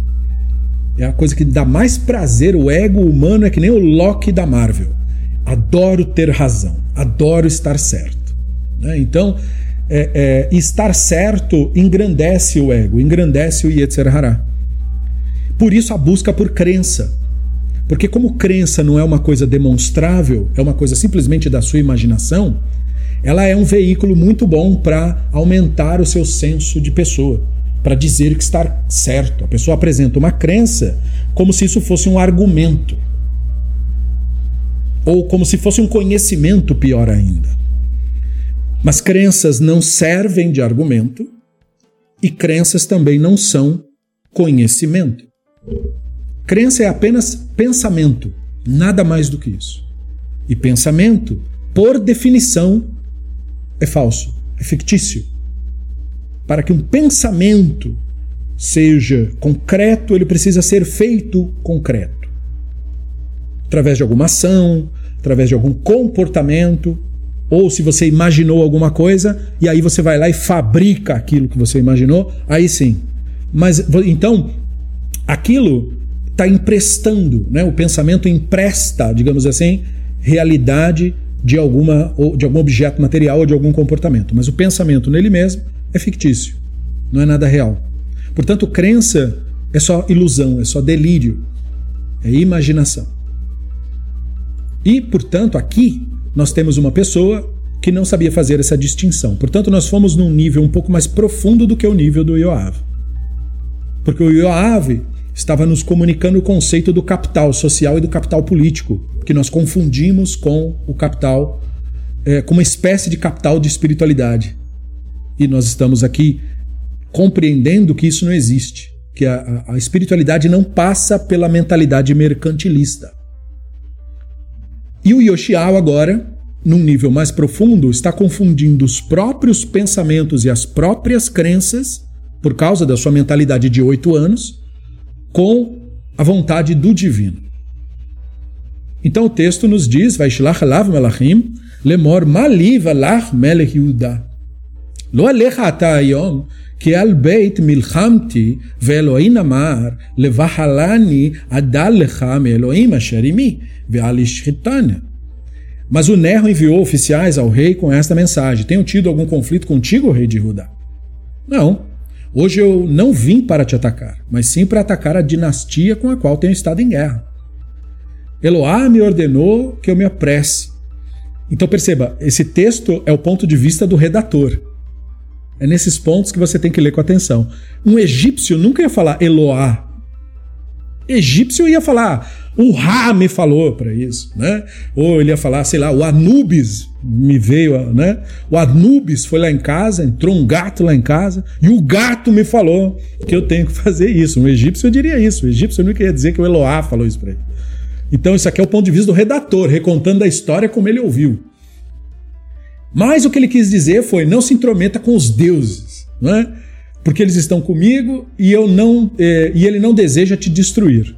É a coisa que dá mais prazer. O ego humano é que nem o Loki da Marvel. Adoro ter razão, adoro estar certo. Né? Então, é, é, estar certo engrandece o ego, engrandece o Yetzer Hará. Por isso a busca por crença. Porque, como crença não é uma coisa demonstrável, é uma coisa simplesmente da sua imaginação, ela é um veículo muito bom para aumentar o seu senso de pessoa para dizer que está certo. A pessoa apresenta uma crença como se isso fosse um argumento. Ou como se fosse um conhecimento, pior ainda. Mas crenças não servem de argumento e crenças também não são conhecimento. Crença é apenas pensamento, nada mais do que isso. E pensamento, por definição, é falso, é fictício. Para que um pensamento seja concreto, ele precisa ser feito concreto. Através de alguma ação, através de algum comportamento, ou se você imaginou alguma coisa e aí você vai lá e fabrica aquilo que você imaginou, aí sim. Mas então, aquilo está emprestando, né? o pensamento empresta, digamos assim, realidade de, alguma, de algum objeto material ou de algum comportamento. Mas o pensamento nele mesmo é fictício, não é nada real. Portanto, crença é só ilusão, é só delírio, é imaginação. E, portanto, aqui nós temos uma pessoa que não sabia fazer essa distinção. Portanto, nós fomos num nível um pouco mais profundo do que o nível do Yoav. Porque o Yoav estava nos comunicando o conceito do capital social e do capital político, que nós confundimos com o capital, é, com uma espécie de capital de espiritualidade. E nós estamos aqui compreendendo que isso não existe, que a, a espiritualidade não passa pela mentalidade mercantilista. E o Yoshiao agora, num nível mais profundo, está confundindo os próprios pensamentos e as próprias crenças, por causa da sua mentalidade de oito anos, com a vontade do divino. Então o texto nos diz, Vaishlach lav melachim, lemor mali valach melech Yehuda. Lo alecha ata ayom, כי על בית מלחמתי ואלוהים אמר לבחלני adal לך מאלוהים אשר עמי ועל השחיתני. Mas o Nerro enviou oficiais ao rei com esta mensagem: Tenho tido algum conflito contigo, rei de Judá? Não. Hoje eu não vim para te atacar, mas sim para atacar a dinastia com a qual tenho estado em guerra. Eloá me ordenou que eu me apresse. Então perceba, esse texto é o ponto de vista do redator. É nesses pontos que você tem que ler com atenção. Um egípcio nunca ia falar Eloá. Egípcio ia falar, o Ra me falou para isso, né? Ou ele ia falar, sei lá, o Anubis me veio, né? O Anubis foi lá em casa, entrou um gato lá em casa e o gato me falou que eu tenho que fazer isso. Um egípcio diria isso. O egípcio nunca ia dizer que o Eloá falou isso para ele. Então isso aqui é o ponto de vista do redator, recontando a história como ele ouviu. Mas o que ele quis dizer foi: não se intrometa com os deuses, não é? porque eles estão comigo e eu não é, e ele não deseja te destruir.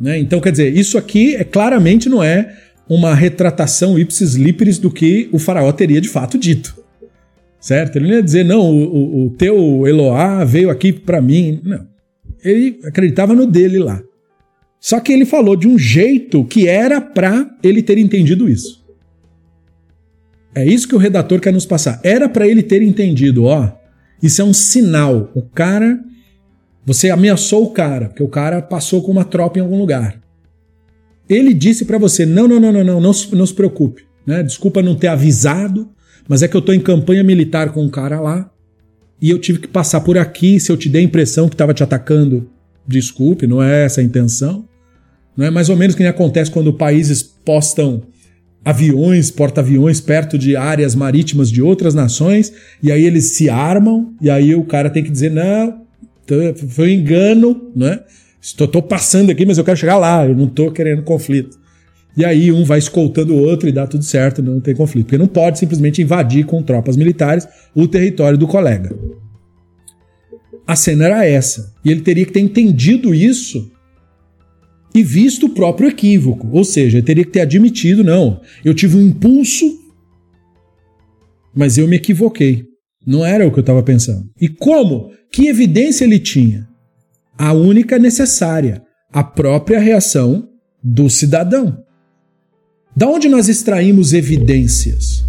Né? Então, quer dizer, isso aqui é claramente não é uma retratação ipsis literis do que o faraó teria de fato dito. Certo? Ele não ia dizer, não, o, o teu Eloá veio aqui para mim. Não. Ele acreditava no dele lá. Só que ele falou de um jeito que era para ele ter entendido isso. É isso que o redator quer nos passar. Era para ele ter entendido, ó. Isso é um sinal. O cara. Você ameaçou o cara, porque o cara passou com uma tropa em algum lugar. Ele disse para você: não, não, não, não, não, não, não se preocupe. Né? Desculpa não ter avisado, mas é que eu estou em campanha militar com um cara lá e eu tive que passar por aqui. Se eu te dei a impressão que estava te atacando, desculpe, não é essa a intenção. Não é mais ou menos que nem acontece quando países postam aviões, porta-aviões perto de áreas marítimas de outras nações, e aí eles se armam, e aí o cara tem que dizer: não, foi um engano, né? Estou passando aqui, mas eu quero chegar lá, eu não estou querendo conflito. E aí um vai escoltando o outro e dá tudo certo, não tem conflito. Porque não pode simplesmente invadir com tropas militares o território do colega. A cena era essa. E ele teria que ter entendido isso e visto o próprio equívoco. Ou seja, teria que ter admitido, não, eu tive um impulso, mas eu me equivoquei. Não era o que eu estava pensando. E como? Que evidência ele tinha? A única necessária, a própria reação do cidadão. Da onde nós extraímos evidências?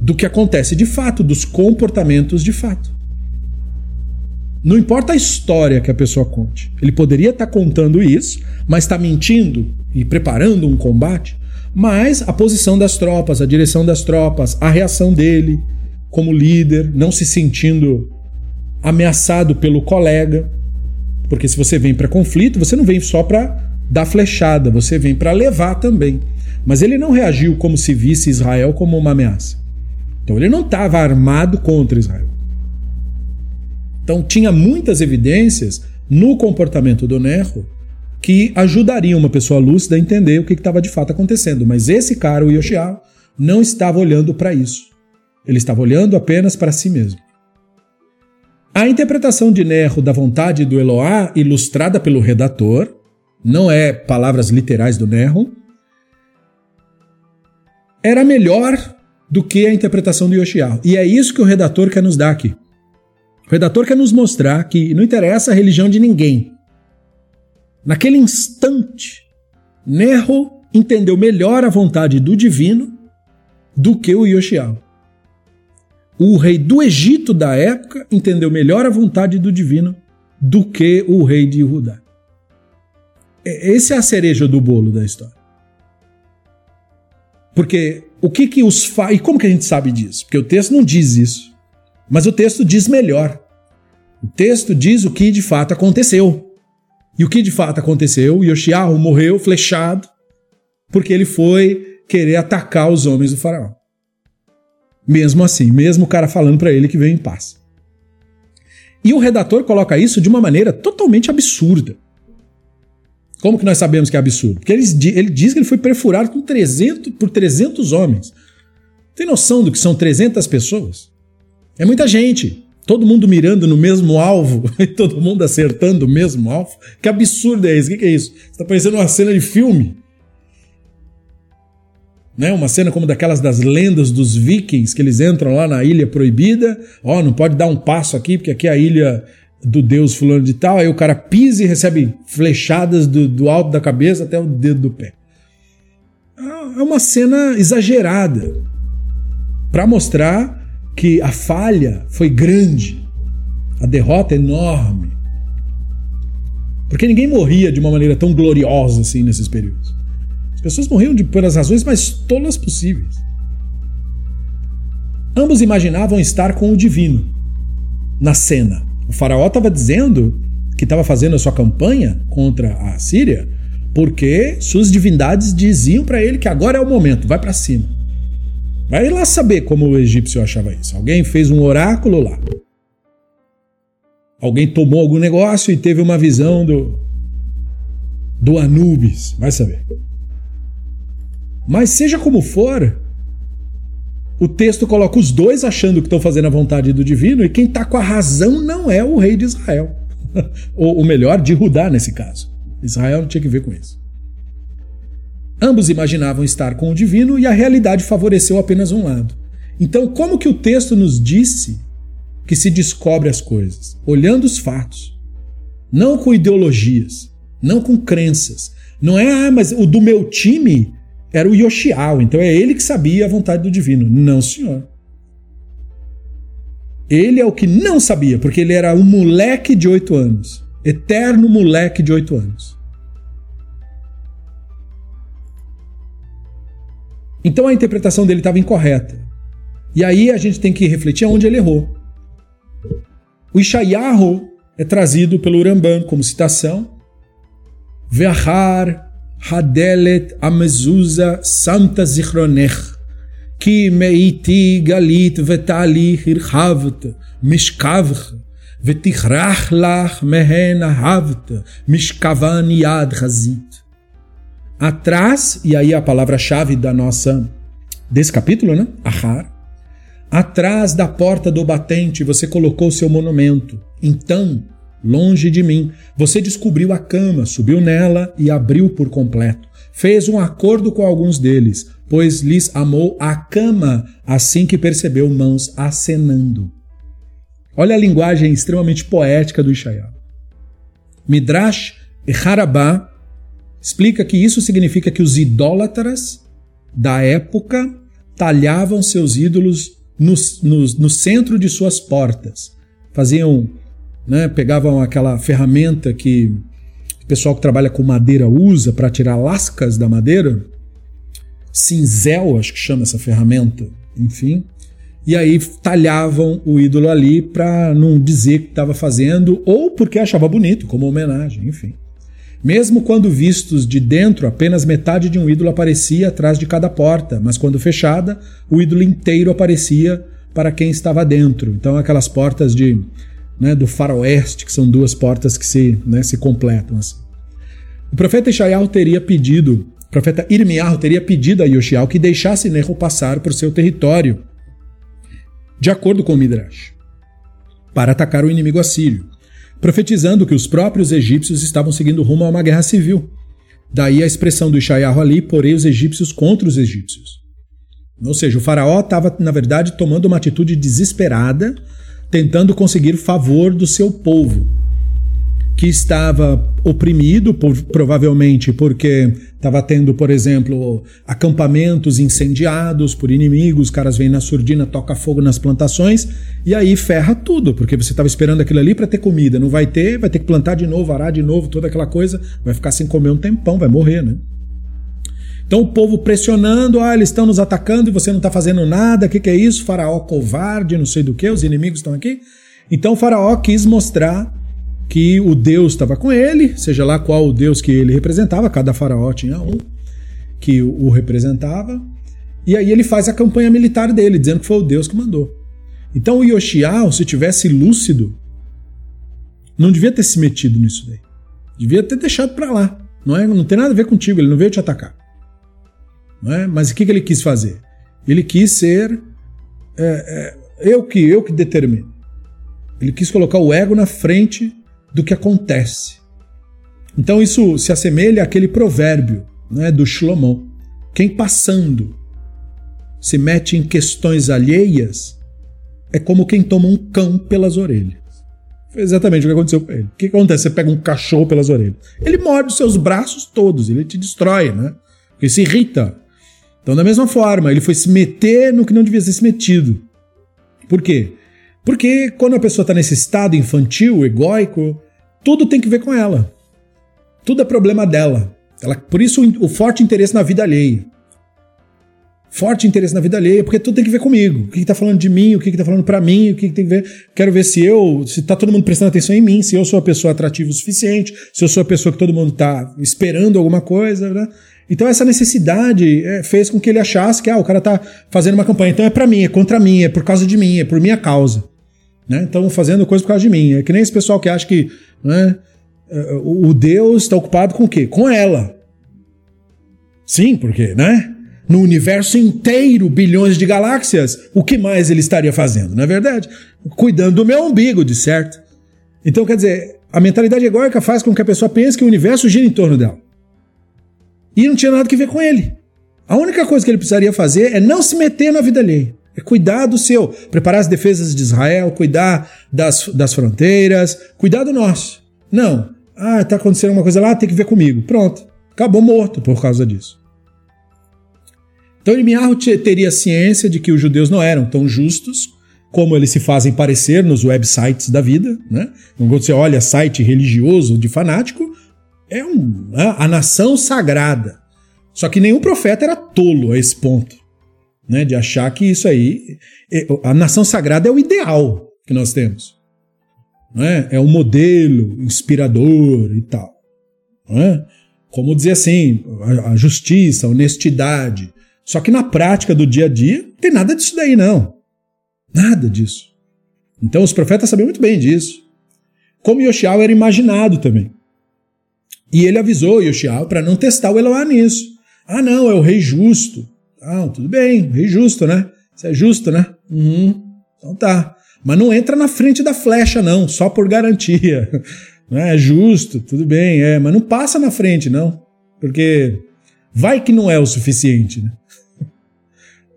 Do que acontece de fato, dos comportamentos de fato. Não importa a história que a pessoa conte. Ele poderia estar tá contando isso, mas está mentindo e preparando um combate. Mas a posição das tropas, a direção das tropas, a reação dele como líder, não se sentindo ameaçado pelo colega. Porque se você vem para conflito, você não vem só para dar flechada, você vem para levar também. Mas ele não reagiu como se visse Israel como uma ameaça. Então ele não estava armado contra Israel. Então tinha muitas evidências no comportamento do Nerro que ajudariam uma pessoa lúcida a entender o que estava de fato acontecendo. Mas esse cara, o Yoshiao, não estava olhando para isso. Ele estava olhando apenas para si mesmo. A interpretação de Nerro da vontade do Eloá, ilustrada pelo redator, não é palavras literais do Nerro, era melhor do que a interpretação do Yoshiao. E é isso que o redator quer nos dar aqui. O redator quer nos mostrar que não interessa a religião de ninguém. Naquele instante, Nerro entendeu melhor a vontade do divino do que o Yoshiao. O rei do Egito da época entendeu melhor a vontade do divino do que o rei de Judá. Essa é a cereja do bolo da história. Porque o que que os fa... E como que a gente sabe disso? Porque o texto não diz isso. Mas o texto diz melhor. O texto diz o que de fato aconteceu. E o que de fato aconteceu? Yoshiahu morreu flechado porque ele foi querer atacar os homens do faraó. Mesmo assim, mesmo o cara falando para ele que veio em paz. E o redator coloca isso de uma maneira totalmente absurda. Como que nós sabemos que é absurdo? Porque ele, ele diz que ele foi perfurado com 300, por 300 homens. Tem noção do que são 300 pessoas? É muita gente. Todo mundo mirando no mesmo alvo e todo mundo acertando o mesmo alvo. Que absurdo é esse? O que é isso? Está parecendo uma cena de filme né? Uma cena como daquelas das lendas dos vikings, que eles entram lá na ilha proibida, ó, oh, não pode dar um passo aqui, porque aqui é a ilha do deus fulano de tal, aí o cara pisa e recebe flechadas do, do alto da cabeça até o dedo do pé. É uma cena exagerada para mostrar que a falha foi grande, a derrota enorme. Porque ninguém morria de uma maneira tão gloriosa assim nesses períodos. As pessoas morriam de, pelas razões mais tolas possíveis. Ambos imaginavam estar com o divino na cena. O faraó estava dizendo que estava fazendo a sua campanha contra a Síria porque suas divindades diziam para ele que agora é o momento, vai para cima. Vai lá saber como o egípcio achava isso. Alguém fez um oráculo lá. Alguém tomou algum negócio e teve uma visão do do Anubis, vai saber. Mas seja como for, o texto coloca os dois achando que estão fazendo a vontade do divino e quem está com a razão não é o rei de Israel. Ou melhor, de Judá nesse caso. Israel não tinha que ver com isso. Ambos imaginavam estar com o divino e a realidade favoreceu apenas um lado. Então, como que o texto nos disse que se descobre as coisas? Olhando os fatos. Não com ideologias, não com crenças. Não é, ah, mas o do meu time era o Yoshiao, então é ele que sabia a vontade do divino. Não, senhor. Ele é o que não sabia, porque ele era um moleque de oito anos. Eterno moleque de oito anos. Então a interpretação dele estava incorreta. E aí a gente tem que refletir onde ele errou. O Ishayahu é trazido pelo Uramban como citação. Verhar Hadelet Amezuza Santa Zichronech Ki meiti galit vetali hirhavt mishkavch vetichrach lach mehen ahavt mishkavan yad hazit Atrás, e aí a palavra-chave da nossa desse capítulo, né? Ahar. Atrás da porta do batente você colocou seu monumento. Então longe de mim. Você descobriu a cama, subiu nela e abriu por completo. Fez um acordo com alguns deles, pois lhes amou a cama assim que percebeu mãos acenando. Olha a linguagem extremamente poética do Ishaiah. Midrash e Harabá explica que isso significa que os idólatras da época talhavam seus ídolos no, no, no centro de suas portas. Faziam né? Pegavam aquela ferramenta que o pessoal que trabalha com madeira usa para tirar lascas da madeira, cinzel, acho que chama essa ferramenta, enfim. E aí talhavam o ídolo ali para não dizer que estava fazendo ou porque achava bonito, como homenagem, enfim. Mesmo quando vistos de dentro, apenas metade de um ídolo aparecia atrás de cada porta, mas quando fechada, o ídolo inteiro aparecia para quem estava dentro. Então, aquelas portas de né, do faroeste, que são duas portas que se, né, se completam. Assim. O profeta Ishael teria pedido, o profeta Irmiarro teria pedido a Yoshiao que deixasse Neho passar por seu território, de acordo com o Midrash, para atacar o inimigo assírio, profetizando que os próprios egípcios estavam seguindo rumo a uma guerra civil. Daí a expressão do Ishayahu ali, porém os egípcios contra os egípcios. Ou seja, o faraó estava, na verdade, tomando uma atitude desesperada, tentando conseguir favor do seu povo, que estava oprimido, por, provavelmente porque estava tendo, por exemplo, acampamentos incendiados por inimigos, os caras vêm na surdina, toca fogo nas plantações, e aí ferra tudo, porque você estava esperando aquilo ali para ter comida, não vai ter, vai ter que plantar de novo, arar de novo, toda aquela coisa, vai ficar sem comer um tempão, vai morrer, né? Então o povo pressionando, ah, eles estão nos atacando e você não está fazendo nada, o que, que é isso? Faraó covarde, não sei do que, os inimigos estão aqui. Então o faraó quis mostrar que o Deus estava com ele, seja lá qual o Deus que ele representava, cada faraó tinha um que o representava. E aí ele faz a campanha militar dele, dizendo que foi o Deus que mandou. Então o Yoshiao, se tivesse lúcido, não devia ter se metido nisso daí. Devia ter deixado para lá. Não, é, não tem nada a ver contigo, ele não veio te atacar. É? Mas o que, que ele quis fazer? Ele quis ser é, é, eu que eu que determino. Ele quis colocar o ego na frente do que acontece. Então isso se assemelha àquele provérbio né, do Shlomo. Quem passando se mete em questões alheias é como quem toma um cão pelas orelhas. Foi exatamente o que aconteceu com ele. O que acontece? Você pega um cachorro pelas orelhas. Ele morde os seus braços todos, ele te destrói, né? Ele se irrita. Então, da mesma forma, ele foi se meter no que não devia ser se metido. Por quê? Porque quando a pessoa está nesse estado infantil, egóico, tudo tem que ver com ela. Tudo é problema dela. Ela, por isso o, forte interesse na vida alheia. Forte interesse na vida alheia, porque tudo tem que ver comigo. O que está falando de mim, o que está falando para mim, o que, que, tem que ver. Quero ver se eu, se está todo mundo prestando atenção em mim, se eu sou a pessoa atrativa o suficiente, se eu sou a pessoa que todo mundo está esperando alguma coisa, né? Então essa necessidade é, fez com que ele achasse que ah, o cara está fazendo uma campanha, então é para mim, é contra mim, é por causa de mim, é por minha causa. Né? Então fazendo coisa por causa de mim. É que nem esse pessoal que acha que né, é, o Deus está ocupado com o quê? Com ela. Sim, porque, né? No universo inteiro, bilhões de galáxias, o que mais ele estaria fazendo, não é verdade? Cuidando do meu umbigo, de certo. Então, quer dizer, a mentalidade egóica faz com que a pessoa pense que o universo gira em torno dela. E não tinha nada que ver com ele. A única coisa que ele precisaria fazer é não se meter na vida alheia. É cuidar do seu, preparar as defesas de Israel, cuidar das, das fronteiras, cuidar do nosso. Não. Ah, tá acontecendo uma coisa lá, tem que ver comigo. Pronto. Acabou morto por causa disso. Então Irmiarro teria ciência de que os judeus não eram tão justos como eles se fazem parecer nos websites da vida. Né? Então, quando você olha site religioso de fanático, é um, né, a nação sagrada. Só que nenhum profeta era tolo a esse ponto, né, de achar que isso aí, é, a nação sagrada é o ideal que nós temos, né, é o modelo inspirador e tal, né? Como dizer assim, a, a justiça, a honestidade. Só que na prática do dia a dia não tem nada disso daí não, nada disso. Então os profetas sabiam muito bem disso. Como Yoshiao era imaginado também. E ele avisou Yoshiao para não testar o Eloá nisso. Ah, não, é o rei justo. Ah, tudo bem, rei justo, né? Isso é justo, né? Uhum, então tá. Mas não entra na frente da flecha, não, só por garantia. É justo, tudo bem, é, mas não passa na frente, não. Porque vai que não é o suficiente, né?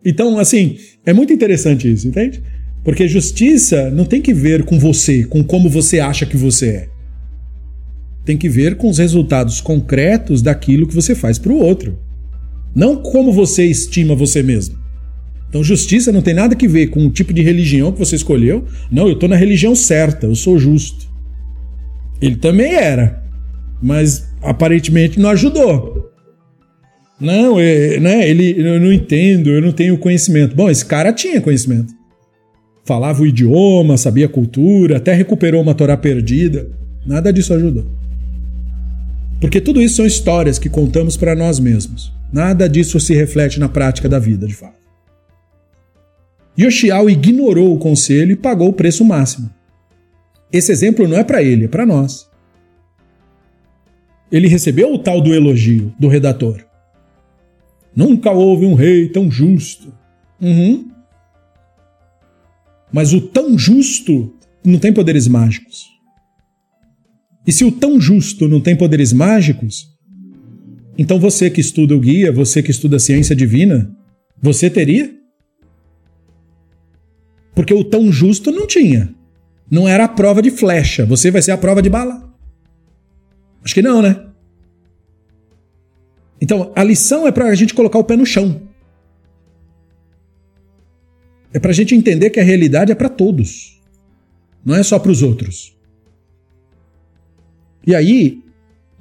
Então, assim, é muito interessante isso, entende? Porque justiça não tem que ver com você, com como você acha que você é tem que ver com os resultados concretos daquilo que você faz para o outro. Não como você estima você mesmo. Então, justiça não tem nada que ver com o tipo de religião que você escolheu. Não, eu estou na religião certa, eu sou justo. Ele também era, mas aparentemente não ajudou. Não, é, né, ele, eu não entendo, eu não tenho conhecimento. Bom, esse cara tinha conhecimento. Falava o idioma, sabia a cultura, até recuperou uma Torá perdida. Nada disso ajudou. Porque tudo isso são histórias que contamos para nós mesmos. Nada disso se reflete na prática da vida, de fato. Yoshiao ignorou o conselho e pagou o preço máximo. Esse exemplo não é para ele, é para nós. ele recebeu o tal do elogio do redator. Nunca houve um rei tão justo. Uhum. Mas o tão justo não tem poderes mágicos. E se o tão justo não tem poderes mágicos, então você que estuda o guia, você que estuda a ciência divina, você teria? Porque o tão justo não tinha. Não era a prova de flecha, você vai ser a prova de bala. Acho que não, né? Então, a lição é para a gente colocar o pé no chão. É para a gente entender que a realidade é para todos, não é só para os outros. E aí,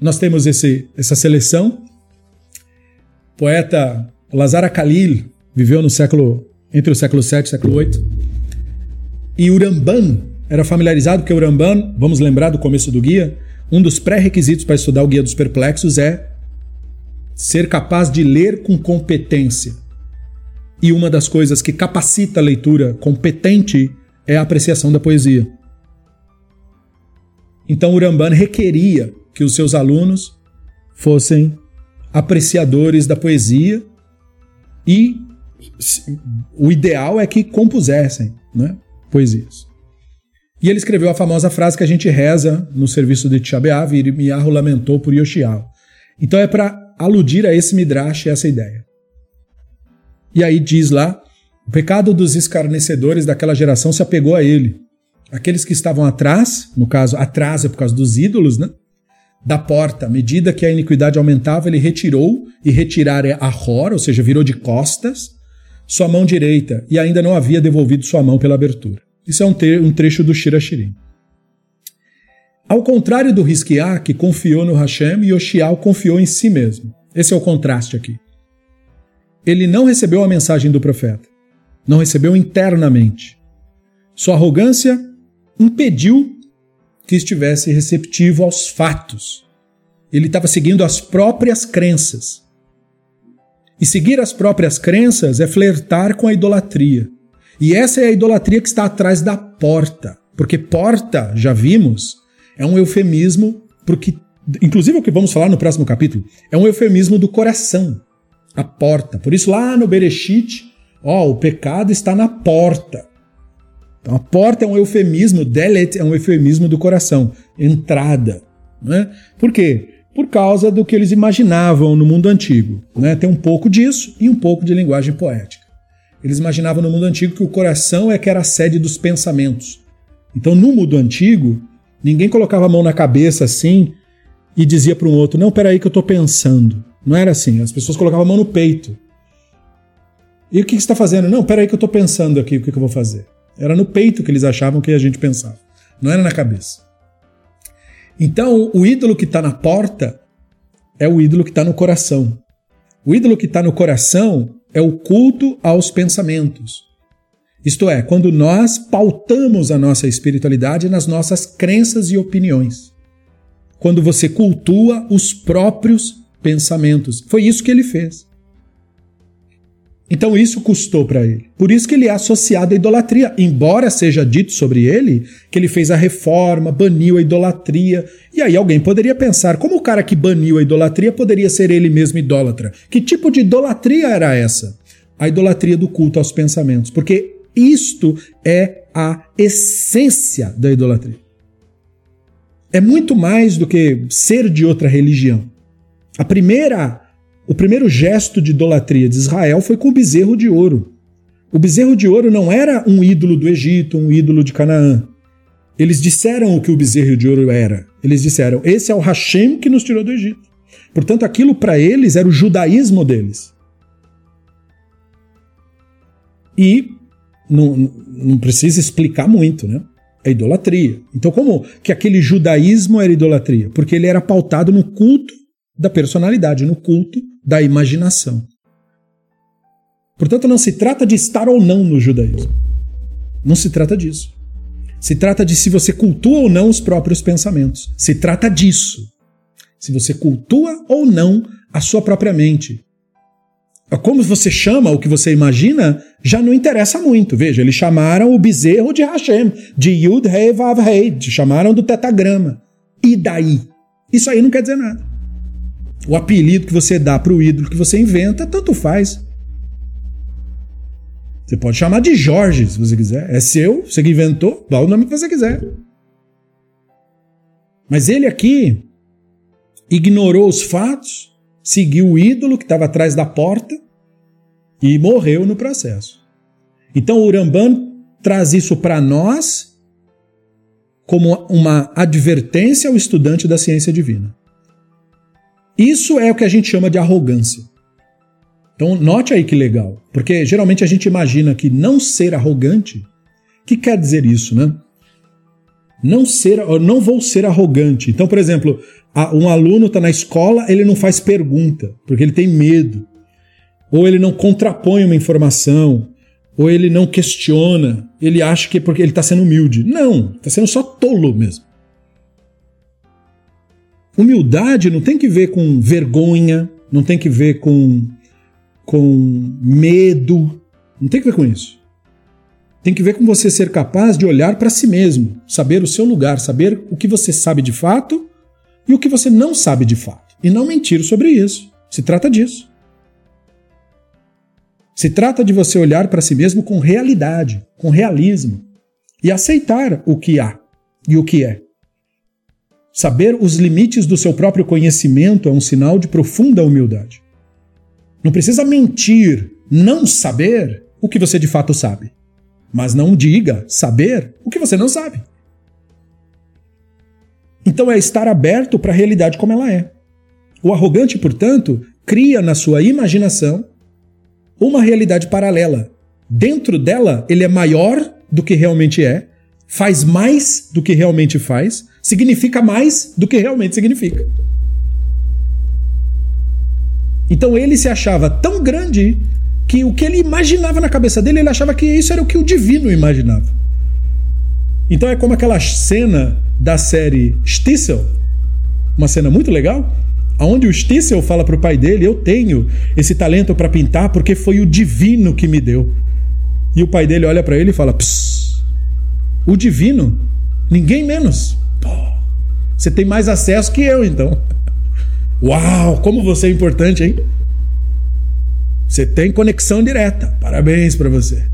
nós temos esse, essa seleção. O poeta Lazar Khalil viveu no século entre o século 7 e o século 8. E Uramban era familiarizado porque Uramban, vamos lembrar do começo do guia, um dos pré-requisitos para estudar o Guia dos Perplexos é ser capaz de ler com competência. E uma das coisas que capacita a leitura competente é a apreciação da poesia. Então Uramban requeria que os seus alunos fossem apreciadores da poesia e o ideal é que compusessem né, poesias. E ele escreveu a famosa frase que a gente reza no serviço de Tisha B'Av, Irmiyahu lamentou por Yoshiao. Então é para aludir a esse midrash, essa ideia. E aí diz lá, o pecado dos escarnecedores daquela geração se apegou a ele. Aqueles que estavam atrás, no caso, atrás é por causa dos ídolos, né? Da porta, à medida que a iniquidade aumentava, ele retirou, e retirar é ahor, ou seja, virou de costas, sua mão direita, e ainda não havia devolvido sua mão pela abertura. Isso é um, um trecho do Shirashirim. Ao contrário do Rizkiah, que confiou no Hashem, Yoshiao confiou em si mesmo. Esse é o contraste aqui. Ele não recebeu a mensagem do profeta. Não recebeu internamente. Sua arrogância impediu que estivesse receptivo aos fatos. Ele estava seguindo as próprias crenças. E seguir as próprias crenças é flertar com a idolatria. E essa é a idolatria que está atrás da porta. Porque porta, já vimos, é um eufemismo porque inclusive o que vamos falar no próximo capítulo, é um eufemismo do coração. A porta. Por isso lá no Bereshit, ó, o pecado está na porta. Então a porta é um eufemismo, delet é um eufemismo do coração, entrada. Né? Por quê? Por causa do que eles imaginavam no mundo antigo. Né? Tem um pouco disso e um pouco de linguagem poética. Eles imaginavam no mundo antigo que o coração é que era a sede dos pensamentos. Então, no mundo antigo, ninguém colocava a mão na cabeça assim e dizia para um outro: Não, peraí, que eu estou pensando. Não era assim. As pessoas colocavam a mão no peito. E o que, você está fazendo? Não, peraí, que eu estou pensando aqui o que, que eu vou fazer. Era no peito que eles achavam que a gente pensava. Não era na cabeça. Então, o ídolo que está na porta é o ídolo que está no coração. O ídolo que está no coração é o culto aos pensamentos. Isto é, quando nós pautamos a nossa espiritualidade nas nossas crenças e opiniões. Quando você cultua os próprios pensamentos. Foi isso que ele fez. Então isso custou para ele. Por isso que ele é associado à idolatria, embora seja dito sobre ele que ele fez a reforma, baniu a idolatria. E aí alguém poderia pensar, como o cara que baniu a idolatria poderia ser ele mesmo idólatra? Que tipo de idolatria era essa? A idolatria do culto aos pensamentos, porque isto é a essência da idolatria. É muito mais do que ser de outra religião. A primeira o primeiro gesto de idolatria de Israel foi com o bezerro de ouro. O bezerro de ouro não era um ídolo do Egito, um ídolo de Canaã. Eles disseram o que o bezerro de ouro era. Eles disseram: esse é o Hashem que nos tirou do Egito. Portanto, aquilo para eles era o judaísmo deles. E não, não precisa explicar muito, né? É idolatria. Então, como que aquele judaísmo era idolatria? Porque ele era pautado no culto da personalidade, no culto da imaginação. Portanto, não se trata de estar ou não no judaísmo. Não se trata disso. Se trata de se você cultua ou não os próprios pensamentos. Se trata disso. Se você cultua ou não a sua própria mente. Como você chama o que você imagina, já não interessa muito. Veja, eles chamaram o bezerro de Hashem, de Yud Rei Vav Rei, chamaram do tetagrama. E daí? Isso aí não quer dizer nada. O apelido que você dá para o ídolo que você inventa, tanto faz. Você pode chamar de Jorge, se você quiser. É seu, você que inventou, dá o nome que você quiser. Mas ele aqui ignorou os fatos, seguiu o ídolo que estava atrás da porta e morreu no processo. Então o Uramban traz isso para nós como uma advertência ao estudante da ciência divina. Isso é o que a gente chama de arrogância. Então, note aí que legal, porque geralmente a gente imagina que não ser arrogante, que quer dizer isso, né? Não ser, não vou ser arrogante. Então, por exemplo, um aluno está na escola, ele não faz pergunta, porque ele tem medo. Ou ele não contrapõe uma informação, ou ele não questiona, ele acha que é porque ele está sendo humilde. Não, está sendo só tolo mesmo. Humildade não tem que ver com vergonha, não tem que ver com, com medo, não tem que ver com isso. Tem que ver com você ser capaz de olhar para si mesmo, saber o seu lugar, saber o que você sabe de fato e o que você não sabe de fato. E não mentir sobre isso. Se trata disso. Se trata de você olhar para si mesmo com realidade, com realismo e aceitar o que há e o que é. Saber os limites do seu próprio conhecimento é um sinal de profunda humildade. Não precisa mentir, não saber o que você de fato sabe. Mas não diga saber o que você não sabe. Então é estar aberto para a realidade como ela é. O arrogante, portanto, cria na sua imaginação uma realidade paralela. Dentro dela, ele é maior do que realmente é, faz mais do que realmente faz, significa mais do que realmente significa. Então ele se achava tão grande que o que ele imaginava na cabeça dele, ele achava que isso era o que o divino imaginava. Então é como aquela cena da série Stissel, uma cena muito legal, onde o Stissel fala para o pai dele: Eu tenho esse talento para pintar porque foi o divino que me deu. E o pai dele olha para ele e fala: O divino? Ninguém menos. Você tem mais acesso que eu, então. Uau, como você é importante, hein? Você tem conexão direta. Parabéns para você.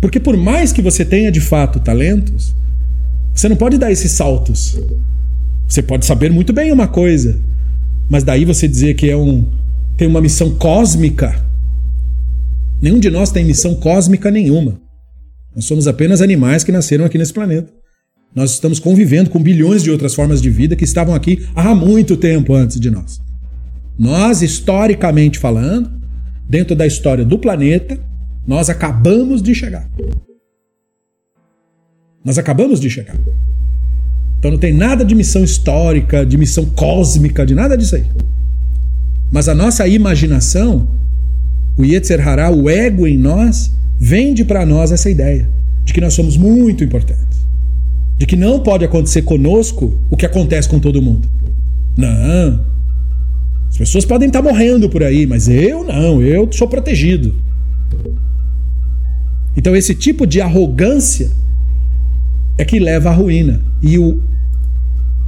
Porque por mais que você tenha de fato talentos, você não pode dar esses saltos. Você pode saber muito bem uma coisa, mas daí você dizer que é um tem uma missão cósmica. Nenhum de nós tem missão cósmica nenhuma. Nós somos apenas animais que nasceram aqui nesse planeta. Nós estamos convivendo com bilhões de outras formas de vida que estavam aqui há muito tempo antes de nós. Nós, historicamente falando, dentro da história do planeta, nós acabamos de chegar. Nós acabamos de chegar. Então não tem nada de missão histórica, de missão cósmica, de nada disso aí. Mas a nossa imaginação, o Yetzer Hará, o ego em nós, vende para nós essa ideia de que nós somos muito importantes. De que não pode acontecer conosco o que acontece com todo mundo. Não. As pessoas podem estar morrendo por aí, mas eu não, eu sou protegido. Então esse tipo de arrogância é que leva à ruína. E o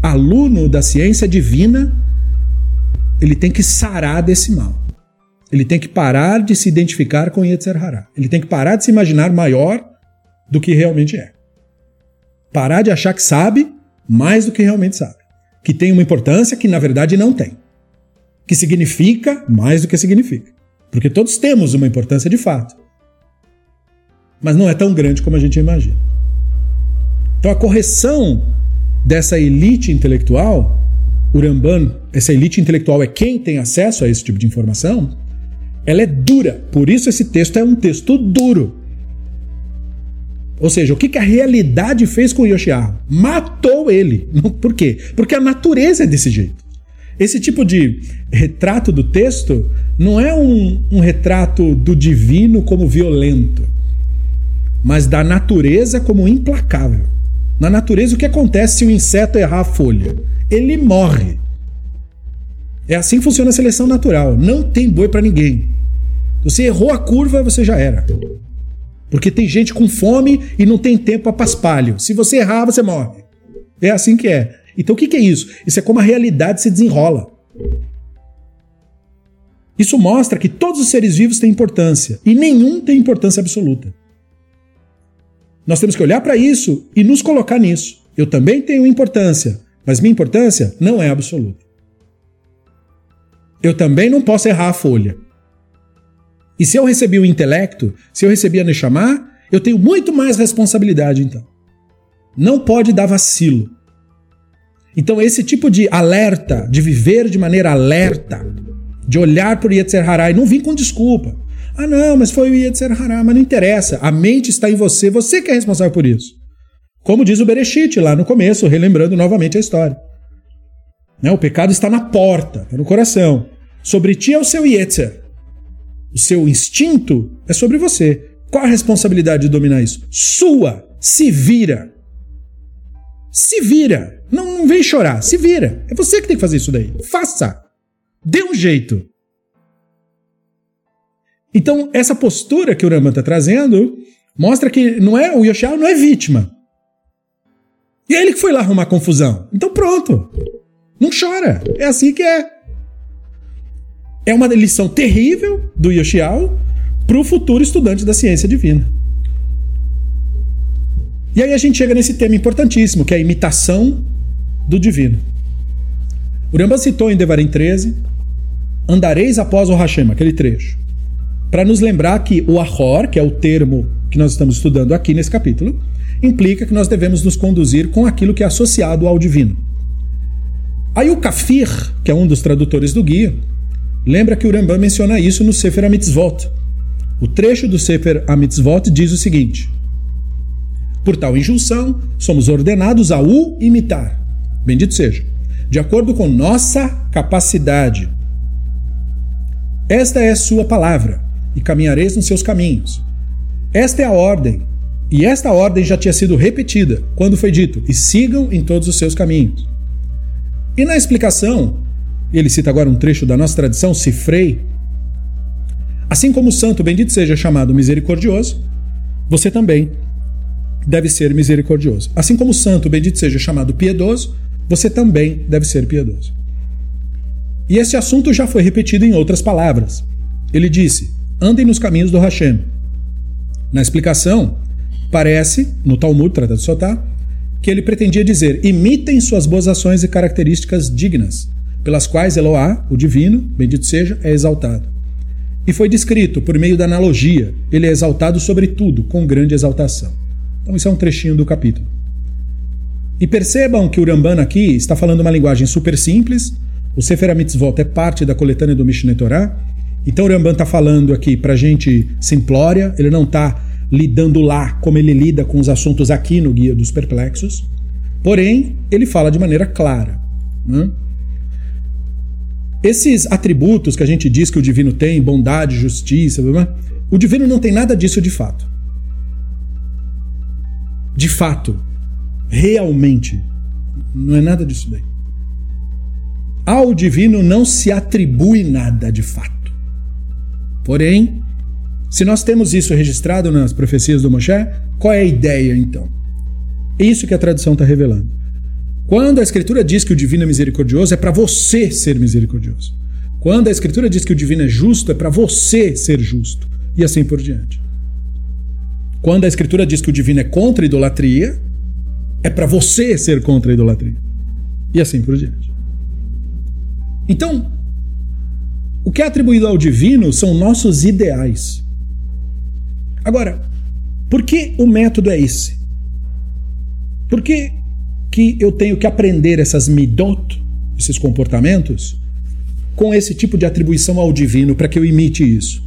aluno da ciência divina, ele tem que sarar desse mal. Ele tem que parar de se identificar com Yetzer Hará. Ele tem que parar de se imaginar maior do que realmente é. Parar de achar que sabe mais do que realmente sabe. Que tem uma importância que na verdade não tem. Que significa mais do que significa. Porque todos temos uma importância de fato. Mas não é tão grande como a gente imagina. Então a correção dessa elite intelectual, Uramban, essa elite intelectual é quem tem acesso a esse tipo de informação, ela é dura. Por isso esse texto é um texto duro. Ou seja, o que, a realidade fez com Yoshiharu? Matou ele. Por quê? Porque a natureza é desse jeito. Esse tipo de retrato do texto não é um, um retrato do divino como violento, mas da natureza como implacável. Na natureza, o que acontece se o inseto errar a folha? Ele morre. É assim que funciona a seleção natural. Não tem boi para ninguém. Você errou a curva, você já era. Porque tem gente com fome e não tem tempo para paspalho. Se você errar, você morre. É assim que é. Então o que, que é isso? Isso é como a realidade se desenrola. Isso mostra que todos os seres vivos têm importância e nenhum tem importância absoluta. Nós temos que olhar para isso e nos colocar nisso. Eu também tenho importância, mas minha importância não é absoluta. Eu também não posso errar a folha. E se eu recebi o intelecto, se eu recebi a Neshama, eu tenho muito mais responsabilidade então. Não pode dar vacilo. Então esse tipo de alerta, de viver de maneira alerta, de olhar por Yetzer Hará e não vir com desculpa. Ah não, mas foi o Yetzer Hará, mas não interessa. A mente está em você, você que é responsável por isso. Como diz o Bereshit lá no começo, relembrando novamente a história. Né? O pecado está na porta, está no coração. Sobre ti é o seu Yetzer. O seu instinto é sobre você. Qual a responsabilidade de dominar isso? Sua. Se vira. Se vira. Não, não vem chorar. Se vira. É você que tem que fazer isso daí. Faça. Dê um jeito. Então, essa postura que o Rambam está trazendo mostra que não é o Yoshiao não é vítima. E é ele que foi lá arrumar confusão. Então pronto. Não chora. É assim que é. É uma lição terrível do Yoshiao para o futuro estudante da ciência divina. E aí a gente chega nesse tema importantíssimo, que é a imitação do divino. O Rambam citou em Devarim 13, andareis após o Hashem, aquele trecho, para nos lembrar que o Ahor, que é o termo que nós estamos estudando aqui nesse capítulo, implica que nós devemos nos conduzir com aquilo que é associado ao divino. Aí o Kafir, que é um dos tradutores do guia, lembra que o Rambam menciona isso no Sefer HaMitzvot. O trecho do Sefer HaMitzvot diz o seguinte: Por tal injunção, somos ordenados a o imitar. Bendito seja. De acordo com nossa capacidade. Esta é sua palavra, e caminhareis nos seus caminhos. Esta é a ordem, e esta ordem já tinha sido repetida quando foi dito: e sigam em todos os seus caminhos. E na explicação, ele cita agora um trecho da nossa tradição, Cifrei. Assim como o santo bendito seja chamado misericordioso, você também deve ser misericordioso. Assim como o santo bendito seja chamado piedoso, você também deve ser piedoso. E esse assunto já foi repetido em outras palavras. Ele disse: andem nos caminhos do Hashem. Na explicação, parece, no Talmud, Tratado de Sotá, que ele pretendia dizer: imitem suas boas ações e características dignas, pelas quais Eloá, o divino, bendito seja, é exaltado. E foi descrito por meio da analogia, ele é exaltado sobre tudo, com grande exaltação. Então, isso é um trechinho do capítulo. E percebam que o Ramban aqui está falando uma linguagem super simples. O Sefer HaMitzvot é parte da coletânea do Mishneh Torah. Então o Ramban está falando aqui para gente simplória, ele não está lidando lá como ele lida com os assuntos aqui no Guia dos Perplexos. Porém, ele fala de maneira clara. Né? Esses atributos que a gente diz que o divino tem, bondade, justiça, o divino não tem nada disso de fato. De fato, realmente, não é nada disso daí. Ao divino não se atribui nada de fato. Porém, se nós temos isso registrado nas profecias do Moshe, qual é a ideia então? É isso que a tradição está revelando. Quando a Escritura diz que o divino é misericordioso, é para você ser misericordioso. Quando a Escritura diz que o divino é justo, é para você ser justo. E assim por diante. Quando a Escritura diz que o divino é contra a idolatria, é para você ser contra a idolatria. E assim por diante. Então, o que é atribuído ao divino são nossos ideais. Agora, por que o método é esse? Por que, eu tenho que aprender essas midot, esses comportamentos, com esse tipo de atribuição ao divino para que eu imite isso?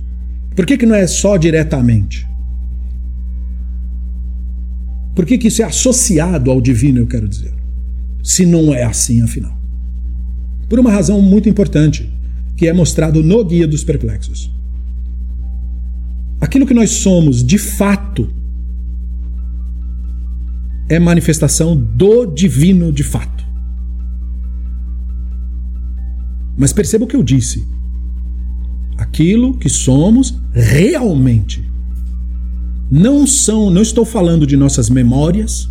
Por que, que não é só diretamente? Por que, que isso é associado ao divino, eu quero dizer? Se não é assim, afinal. Por uma razão muito importante, que é mostrado no Guia dos Perplexos. Aquilo que nós somos de fato é manifestação do divino de fato. Mas perceba o que eu disse. Aquilo que somos realmente. Não são, não estou falando de nossas memórias,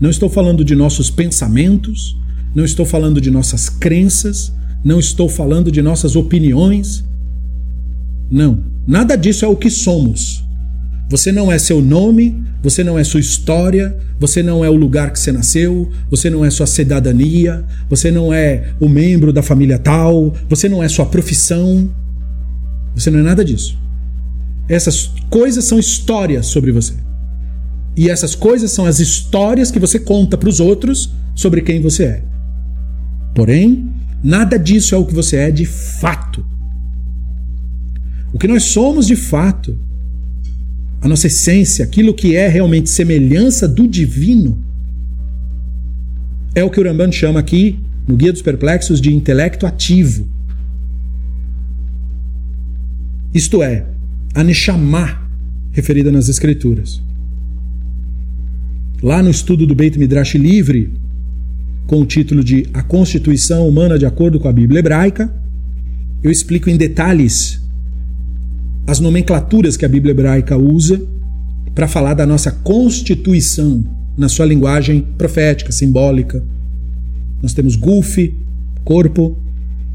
não estou falando de nossos pensamentos, não estou falando de nossas crenças, não estou falando de nossas opiniões, Não, nada disso é o que somos. Você não é seu nome, você não é sua história, você não é o lugar que você nasceu, você não é sua cidadania, você não é o membro da família tal, você não é sua profissão. Você não é nada disso. Essas coisas são histórias sobre você. E essas coisas são as histórias que você conta para os outros sobre quem você é. Porém, nada disso é o que você é de fato. O que nós somos de fato, a nossa essência, aquilo que é realmente semelhança do divino, é o que o chama aqui, no Guia dos Perplexos, de intelecto ativo. Isto é, a Neshama, referida nas Escrituras. Lá no estudo do Beit Midrash Livre, com o título de A Constituição Humana de Acordo com a Bíblia Hebraica, eu explico em detalhes as nomenclaturas que a Bíblia hebraica usa para falar da nossa constituição na sua linguagem profética, simbólica. Nós temos Guf, corpo,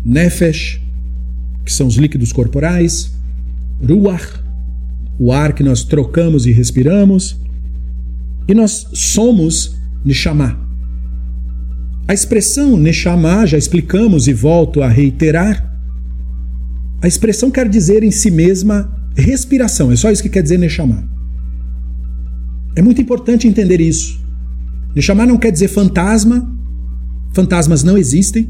Nefesh, que são os líquidos corporais, Ruach, o ar que nós trocamos e respiramos, e nós somos Neshama. A expressão Neshama, já explicamos e volto a reiterar, a expressão quer dizer em si mesma respiração, é só isso que quer dizer Neshama. É muito importante entender isso. Neshama não quer dizer fantasma, fantasmas não existem.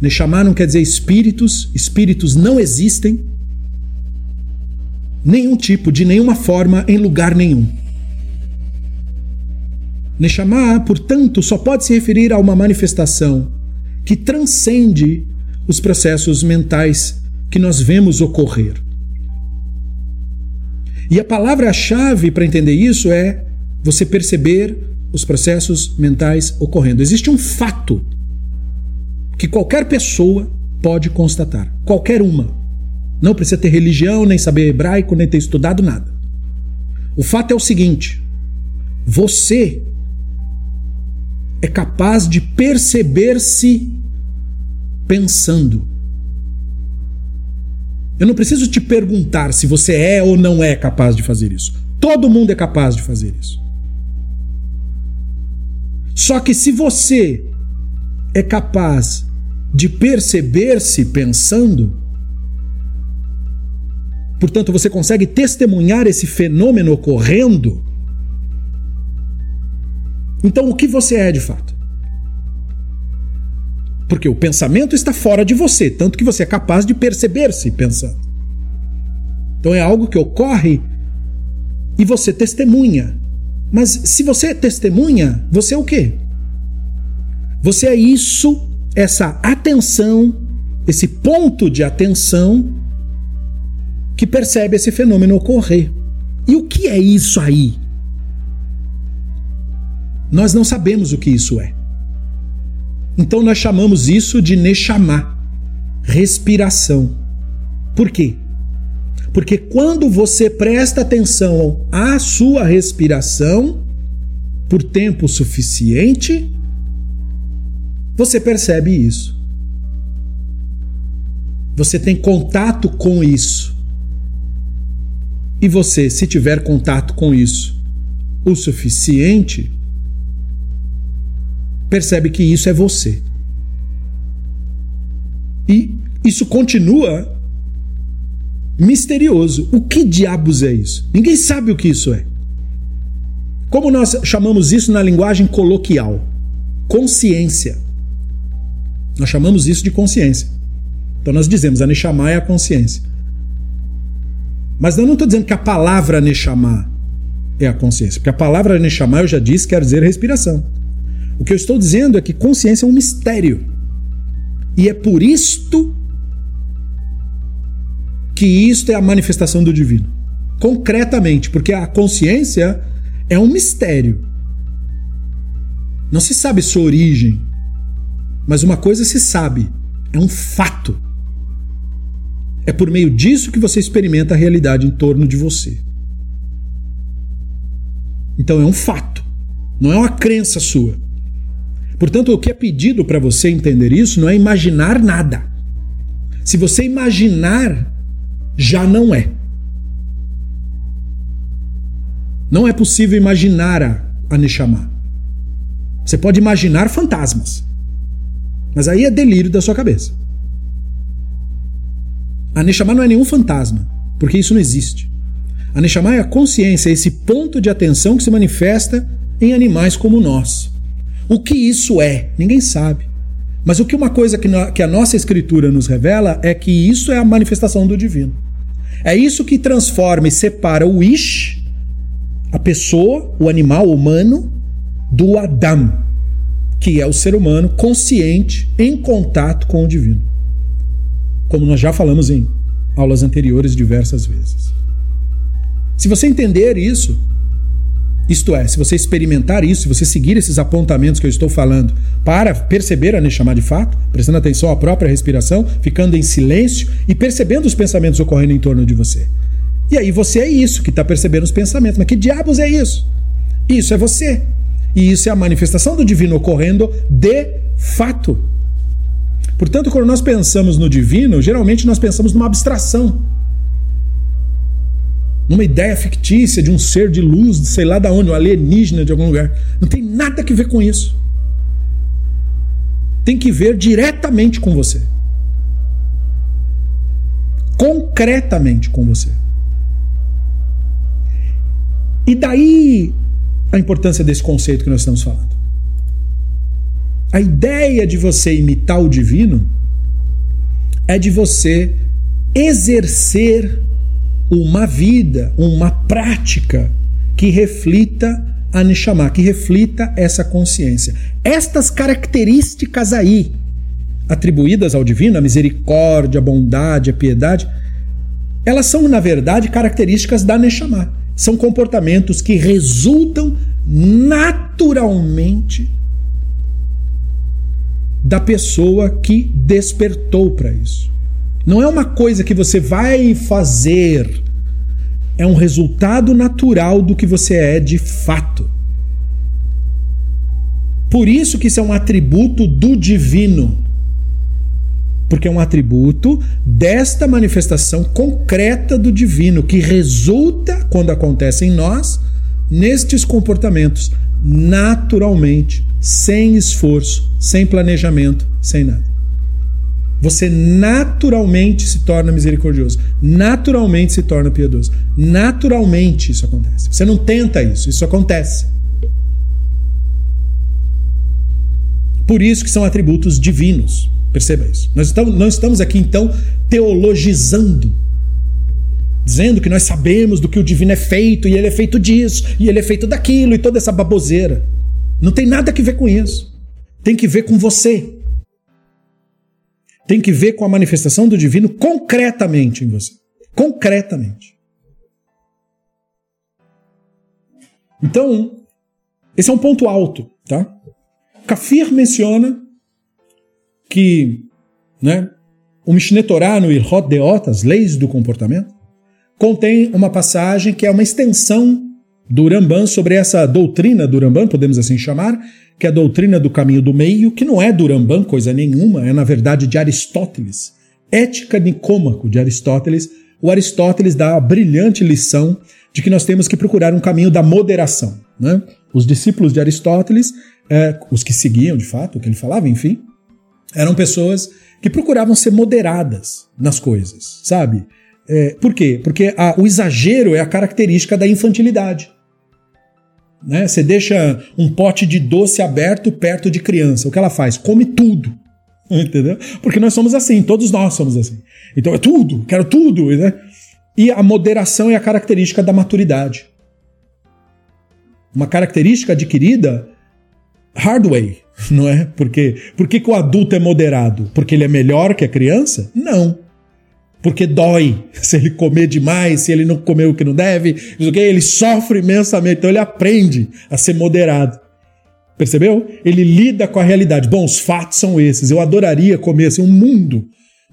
Neshama não quer dizer espíritos, espíritos não existem. Nenhum tipo, de nenhuma forma, em lugar nenhum. Neshama, portanto, só pode se referir a uma manifestação que transcende os processos mentais que nós vemos ocorrer. E a palavra-chave para entender isso é você perceber os processos mentais ocorrendo. Existe um fato que qualquer pessoa pode constatar, qualquer uma. Não precisa ter religião, nem saber hebraico, nem ter estudado nada. O fato é o seguinte: você é capaz de perceber-se pensando. Eu não preciso te perguntar se você é ou não é capaz de fazer isso. Todo mundo é capaz de fazer isso. Só que se você é capaz de perceber-se pensando, portanto você consegue testemunhar esse fenômeno ocorrendo, então o que você é de fato? Porque o pensamento está fora de você, tanto que você é capaz de perceber-se pensando. Então é algo que ocorre e você testemunha. Mas se você testemunha, você é o quê? Você é isso, essa atenção, esse ponto de atenção que percebe esse fenômeno ocorrer. E o que é isso aí? Nós não sabemos o que isso é. Então nós chamamos isso de Neshama, respiração. Por quê? Porque quando você presta atenção à sua respiração por tempo suficiente, você percebe isso. Você tem contato com isso. E você, se tiver contato com isso o suficiente, percebe que isso é você. E isso continua misterioso. O que diabos é isso? Ninguém sabe o que isso é. Como nós chamamos isso na linguagem coloquial? Consciência. Nós chamamos isso de consciência. Então nós dizemos a Neshama é a consciência. Mas eu não estou dizendo que a palavra Neshama é a consciência, porque a palavra Neshama eu já disse quer dizer respiração. O que eu estou dizendo é que consciência é um mistério. E é por isto que isto é a manifestação do divino. Concretamente, porque a consciência é um mistério. Não se sabe sua origem, mas uma coisa se sabe: é um fato. É por meio disso que você experimenta a realidade em torno de você. Então é um fato, não é uma crença sua. Portanto, o que é pedido para você entender isso não é imaginar nada. Se você imaginar já não é. Não é possível imaginar a, a. Você pode imaginar fantasmas. Mas aí é delírio da sua cabeça. A Neshama não é nenhum fantasma, porque isso não existe. A Neshama é a consciência, é esse ponto de atenção que se manifesta em animais como nós. O que isso é? Ninguém sabe. Mas o que uma coisa que, a nossa escritura nos revela é que isso é a manifestação do divino. É isso que transforma e separa o Ish, a pessoa, o animal humano, do Adam, que é o ser humano consciente em contato com o divino. Como nós já falamos em aulas anteriores diversas vezes. Se você entender isso, isto é, se você experimentar isso, se você seguir esses apontamentos que eu estou falando para perceber a Neshama de fato, prestando atenção à própria respiração, ficando em silêncio e percebendo os pensamentos ocorrendo em torno de você. E aí você é isso que está percebendo os pensamentos. Mas que diabos é isso? Isso é você. E isso é a manifestação do divino ocorrendo de fato. Portanto, quando nós pensamos no divino, geralmente nós pensamos numa abstração numa ideia fictícia de um ser de luz, de sei lá da onde, um alienígena de algum lugar. Não tem nada que ver com isso. Tem que ver diretamente com você. Concretamente com você. E daí a importância desse conceito que nós estamos falando. A ideia de você imitar o divino é de você exercer uma vida, uma prática que reflita a Neshama, que reflita essa consciência. Estas características aí, atribuídas ao divino, a misericórdia, a bondade, a piedade, elas são, na verdade, características da Neshama. São comportamentos que resultam naturalmente da pessoa que despertou para isso. Não é uma coisa que você vai fazer, é um resultado natural do que você é de fato. Por isso que isso é um atributo do divino. Porque é um atributo desta manifestação concreta do divino que resulta, quando acontece em nós, nestes comportamentos, naturalmente, sem esforço, sem planejamento, sem nada você naturalmente se torna misericordioso, naturalmente se torna piedoso. Naturalmente isso acontece. Você não tenta isso, isso acontece. Por isso que são atributos divinos. Perceba isso. Nós estamos, não estamos aqui então teologizando, dizendo que nós sabemos do que o divino é feito e ele é feito disso e ele é feito daquilo e toda essa baboseira. Não tem nada a ver com isso. Tem que ver com você tem que ver com a manifestação do divino concretamente em você. Concretamente. Então, esse é um ponto alto, tá? Kafir menciona que né, o Mishneh Torah no Ilhot Deot, as leis do comportamento, contém uma passagem que é uma extensão do Rambam sobre essa doutrina do Rambam, podemos assim chamar, que é a doutrina do caminho do meio, que não é do Rambam coisa nenhuma, é na verdade de Aristóteles. Ética Nicômaco de Aristóteles. O Aristóteles dá a brilhante lição de que nós temos que procurar um caminho da moderação. Né? Os discípulos de Aristóteles, é, os que seguiam de fato o que ele falava, enfim, eram pessoas que procuravam ser moderadas nas coisas, sabe? É, por quê? Porque a, o exagero é a característica da infantilidade. Né? Você deixa um pote de doce aberto perto de criança. O que ela faz? Come tudo. Entendeu? Porque nós somos assim, todos nós somos assim. Então é tudo, quero tudo. Né? E a moderação é a característica da maturidade. Uma característica adquirida hard way, não é? Porque, por que, o adulto é moderado? Porque ele é melhor que a criança? Não porque dói se ele comer demais, se ele não comer o que não deve, ele sofre imensamente, então ele aprende a ser moderado. Percebeu? Ele lida com a realidade. Bom, os fatos são esses. Eu adoraria comer assim, um mundo,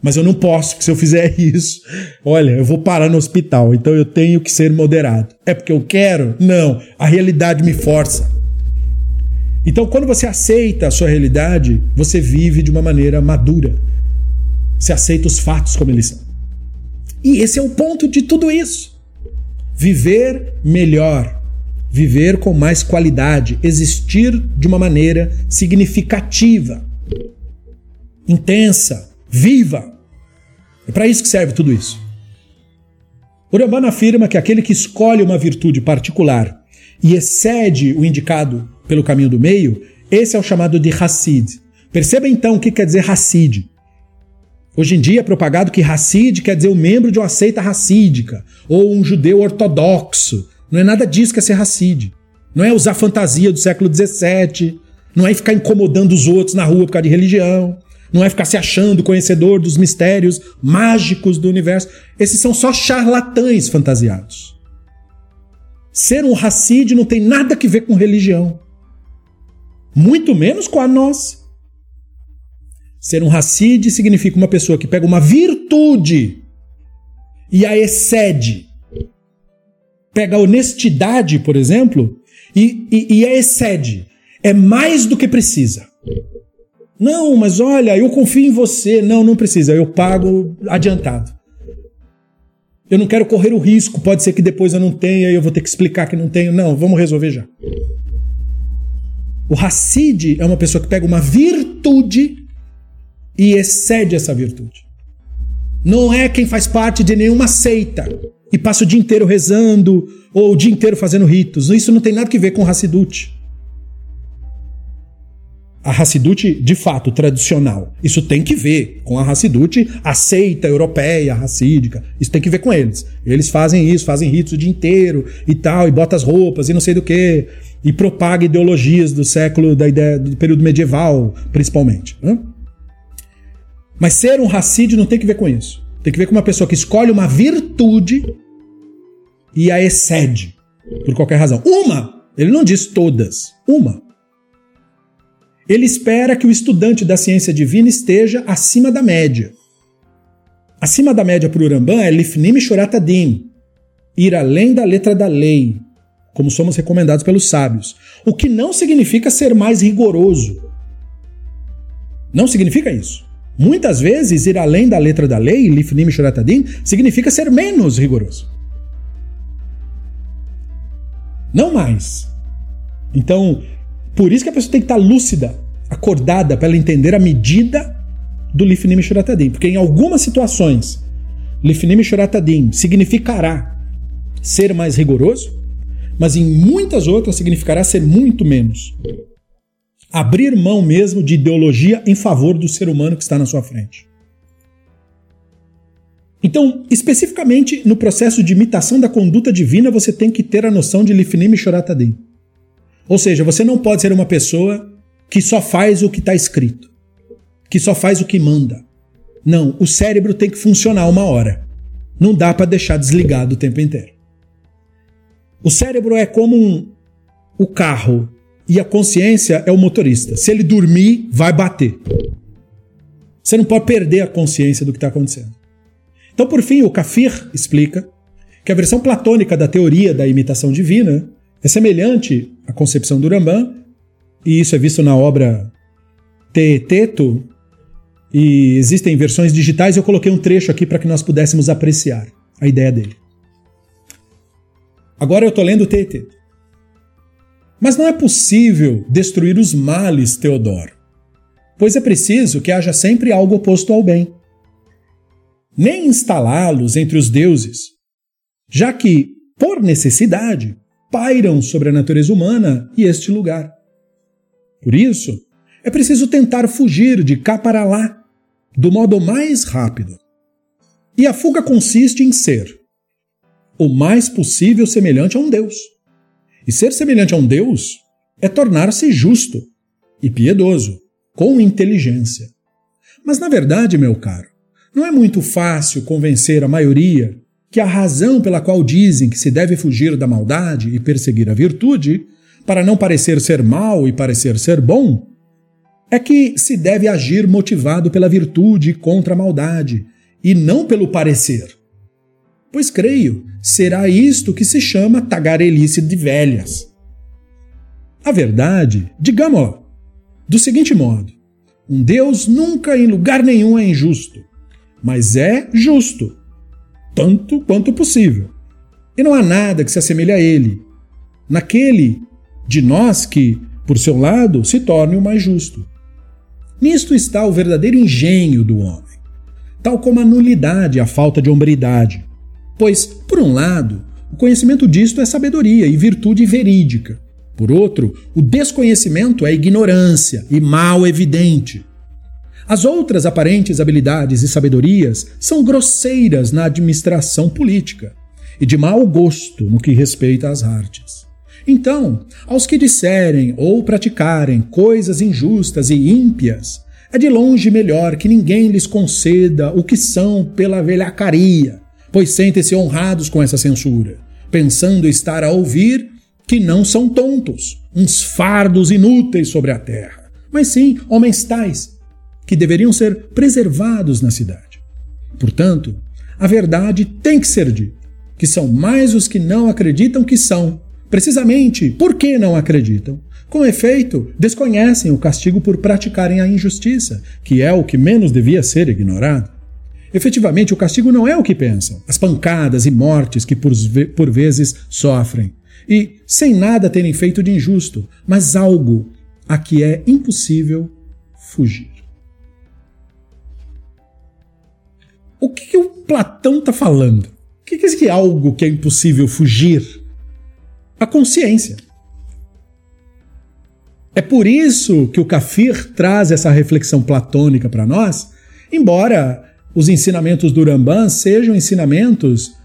mas eu não posso, porque se eu fizer isso, olha, eu vou parar no hospital, então eu tenho que ser moderado. É porque eu quero? Não, a realidade me força. Então, quando você aceita a sua realidade, você vive de uma maneira madura. Você aceita os fatos como eles são. E esse é o ponto de tudo isso. Viver melhor, viver com mais qualidade, existir de uma maneira significativa, intensa, viva. É para isso que serve tudo isso. Urambana afirma que aquele que escolhe uma virtude particular e excede o indicado pelo caminho do meio, esse é o chamado de Hassid. Perceba então o que quer dizer Hassid. Hoje em dia é propagado que Hassid quer dizer o um membro de uma seita racídica ou um judeu ortodoxo. Não é nada disso que é ser Hassid. Não é usar fantasia do século XVII, não é ficar incomodando os outros na rua por causa de religião, não é ficar se achando conhecedor dos mistérios mágicos do universo. Esses são só charlatães fantasiados. Ser um Hassid não tem nada a ver com religião. Muito menos com a nossa. Ser um Hassid significa uma pessoa que pega uma virtude e a excede. Pega a honestidade, por exemplo, e, e, e a excede. É mais do que precisa. Não, mas olha, eu confio em você. Não, não precisa, eu pago adiantado. Eu não quero correr o risco, pode ser que depois eu não tenha e eu vou ter que explicar que não tenho. Não, vamos resolver já. O Hassid é uma pessoa que pega uma virtude e excede essa virtude. Não é quem faz parte de nenhuma seita e passa o dia inteiro rezando ou o dia inteiro fazendo ritos. Isso não tem nada a ver com Hassidut a Hassidut de fato tradicional. Isso tem que ver com a Hassidut, a seita europeia, racídica. Isso tem que ver com eles. Eles fazem isso, fazem ritos o dia inteiro e tal, e bota as roupas e não sei do que, e propaga ideologias do século, da ideia, do período medieval, principalmente. Né? Mas ser um Hassid não tem que ver com isso. Tem que ver com uma pessoa que escolhe uma virtude e a excede, por qualquer razão. Uma! Ele não diz todas. Uma. Ele espera que o estudante da ciência divina esteja acima da média. Acima da média para o Urambã é Lifnim Shuratadim, ir além da letra da lei, como somos recomendados pelos sábios. O que não significa ser mais rigoroso. Não significa isso. Muitas vezes, ir além da letra da lei, Lifnim Shuratadim, significa ser menos rigoroso. Não mais. Então, por isso que a pessoa tem que estar lúcida, acordada, para ela entender a medida do Lifnim Shuratadim. Porque em algumas situações, Lifnim Shuratadim significará ser mais rigoroso, mas em muitas outras significará ser muito menos. Abrir mão mesmo de ideologia em favor do ser humano que está na sua frente. Então, especificamente no processo de imitação da conduta divina, você tem que ter a noção de Lifnim Shuratadim. Ou seja, você não pode ser uma pessoa que só faz o que está escrito, que só faz o que manda. Não, o cérebro tem que funcionar uma hora. Não dá para deixar desligado o tempo inteiro. O cérebro é como um, o carro e a consciência é o motorista. Se ele dormir, vai bater. Você não pode perder a consciência do que está acontecendo. Então, por fim, o Kafir explica que a versão platônica da teoria da imitação divina é semelhante à concepção do Rambam, e isso é visto na obra Teeteto, e existem versões digitais, eu coloquei um trecho aqui para que nós pudéssemos apreciar a ideia dele. Agora eu estou lendo o Teeteto. Mas não é possível destruir os males, Teodoro, pois é preciso que haja sempre algo oposto ao bem. Nem instalá-los entre os deuses, já que, por necessidade, pairam sobre a natureza humana e este lugar. Por isso, é preciso tentar fugir de cá para lá, do modo mais rápido. E a fuga consiste em ser o mais possível semelhante a um Deus. E ser semelhante a um Deus é tornar-se justo e piedoso, com inteligência. Mas na verdade, meu caro, não é muito fácil convencer a maioria que a razão pela qual dizem que se deve fugir da maldade e perseguir a virtude, para não parecer ser mal e parecer ser bom, é que se deve agir motivado pela virtude contra a maldade, e não pelo parecer. Pois creio, será isto que se chama tagarelice de velhas. A verdade, digamos do seguinte modo: um Deus nunca em lugar nenhum é injusto, mas é justo tanto quanto possível. E não há nada que se assemelhe a ele, naquele de nós que, por seu lado, se torne o mais justo. Nisto está o verdadeiro engenho do homem, tal como a nulidade e a falta de hombridade. Pois, por um lado, o conhecimento disto é sabedoria e virtude verídica. Por outro, o desconhecimento é ignorância e mal evidente. As outras aparentes habilidades e sabedorias são grosseiras na administração política e de mau gosto no que respeita às artes. Então, aos que disserem ou praticarem coisas injustas e ímpias, é de longe melhor que ninguém lhes conceda o que são pela velhacaria, pois sentem-se honrados com essa censura, pensando estar a ouvir que não são tontos, uns fardos inúteis sobre a terra, mas sim homens tais, que deveriam ser preservados na cidade. Portanto, a verdade tem que ser dita, que são mais os que não acreditam que são, precisamente porque não acreditam. Com efeito, desconhecem o castigo por praticarem a injustiça, que é o que menos devia ser ignorado. Efetivamente, o castigo não é o que pensam, as pancadas e mortes que por, por vezes sofrem, e sem nada terem feito de injusto, mas algo a que é impossível fugir. O que, que o Platão está falando? O que, que é esse algo que é impossível fugir? A consciência. É por isso que o Kafir traz essa reflexão platônica para nós, embora os ensinamentos do Rambam sejam ensinamentos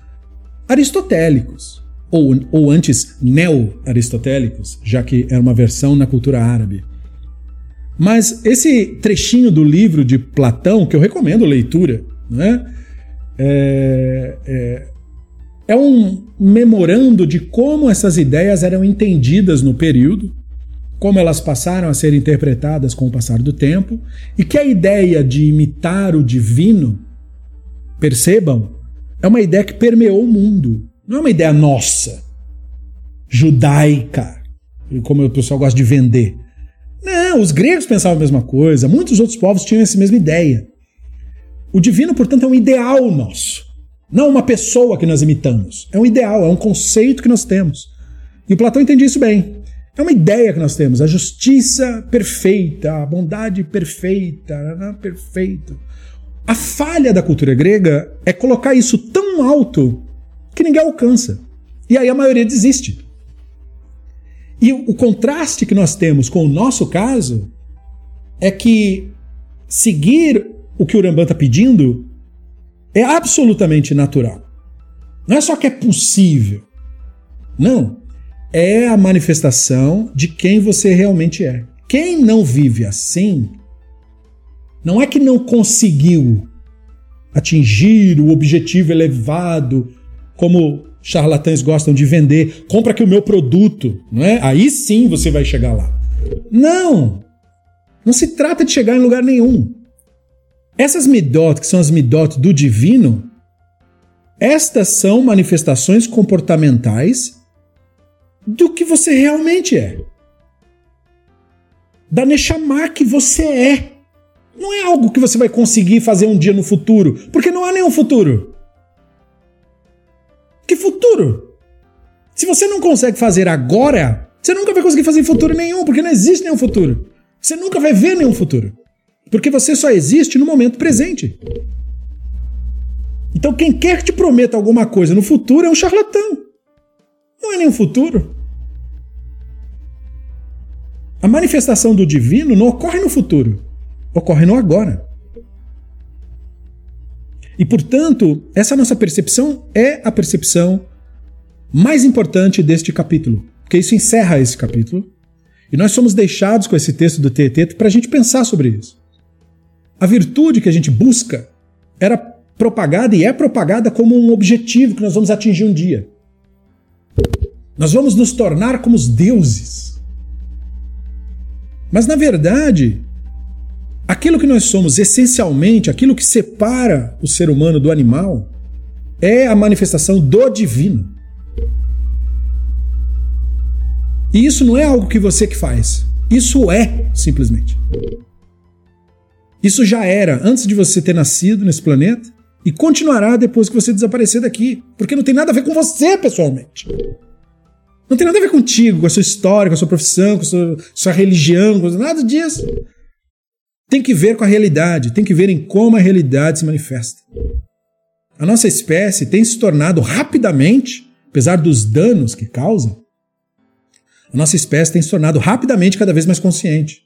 aristotélicos, ou, ou antes neo-aristotélicos, já que era uma versão na cultura árabe. Mas esse trechinho do livro de Platão, que eu recomendo leitura, né? É, é, é um memorando de como essas ideias eram entendidas no período, como elas passaram a ser interpretadas com o passar do tempo, e que a ideia de imitar o divino, percebam, é uma ideia que permeou o mundo, não é uma ideia nossa, judaica, como o pessoal gosta de vender. Não, os gregos pensavam a mesma coisa, muitos outros povos tinham essa mesma ideia. O divino, portanto, é um ideal nosso, não uma pessoa que nós imitamos. É um ideal, é um conceito que nós temos. E o Platão entendia isso bem. É uma ideia que nós temos, a justiça perfeita, a bondade perfeita, perfeito. A falha da cultura grega é colocar isso tão alto que ninguém alcança. E aí a maioria desiste. E o contraste que nós temos com o nosso caso é que seguir o que o Rambam está pedindo é absolutamente natural. Não é só que é possível. Não. É a manifestação de quem você realmente é. Quem não vive assim, não é que não conseguiu atingir o objetivo elevado, como charlatães gostam de vender. Compra aqui o meu produto, não é? Aí sim você vai chegar lá. Não! Não se trata de chegar em lugar nenhum. Essas midot, que são as midot do divino, estas são manifestações comportamentais do que você realmente é. Da Neshama que você é. Não é algo que você vai conseguir fazer um dia no futuro, porque não há nenhum futuro. Que futuro? Se você não consegue fazer agora, você nunca vai conseguir fazer em futuro nenhum, porque não existe nenhum futuro. Você nunca vai ver nenhum futuro. Porque você só existe no momento presente. Então, quem quer que te prometa alguma coisa no futuro é um charlatão. Não é nenhum futuro. A manifestação do divino não ocorre no futuro, ocorre no agora. E, portanto, essa nossa percepção é a percepção mais importante deste capítulo, porque isso encerra esse capítulo. E nós somos deixados com esse texto do Teteto para a gente pensar sobre isso. A virtude que a gente busca era propagada e é propagada como um objetivo que nós vamos atingir um dia. Nós vamos nos tornar como os deuses. Mas na verdade, aquilo que nós somos essencialmente, aquilo que separa o ser humano do animal, é a manifestação do divino. E isso não é algo que você que faz. Isso é simplesmente. Isso já era antes de você ter nascido nesse planeta. E continuará depois que você desaparecer daqui. Porque não tem nada a ver com você pessoalmente. Não tem nada a ver contigo, com a sua história, com a sua profissão, com a sua, sua religião, com nada disso. Tem que ver com a realidade, tem que ver em como a realidade se manifesta. A nossa espécie tem se tornado rapidamente, apesar dos danos que causa, a nossa espécie tem se tornado rapidamente cada vez mais consciente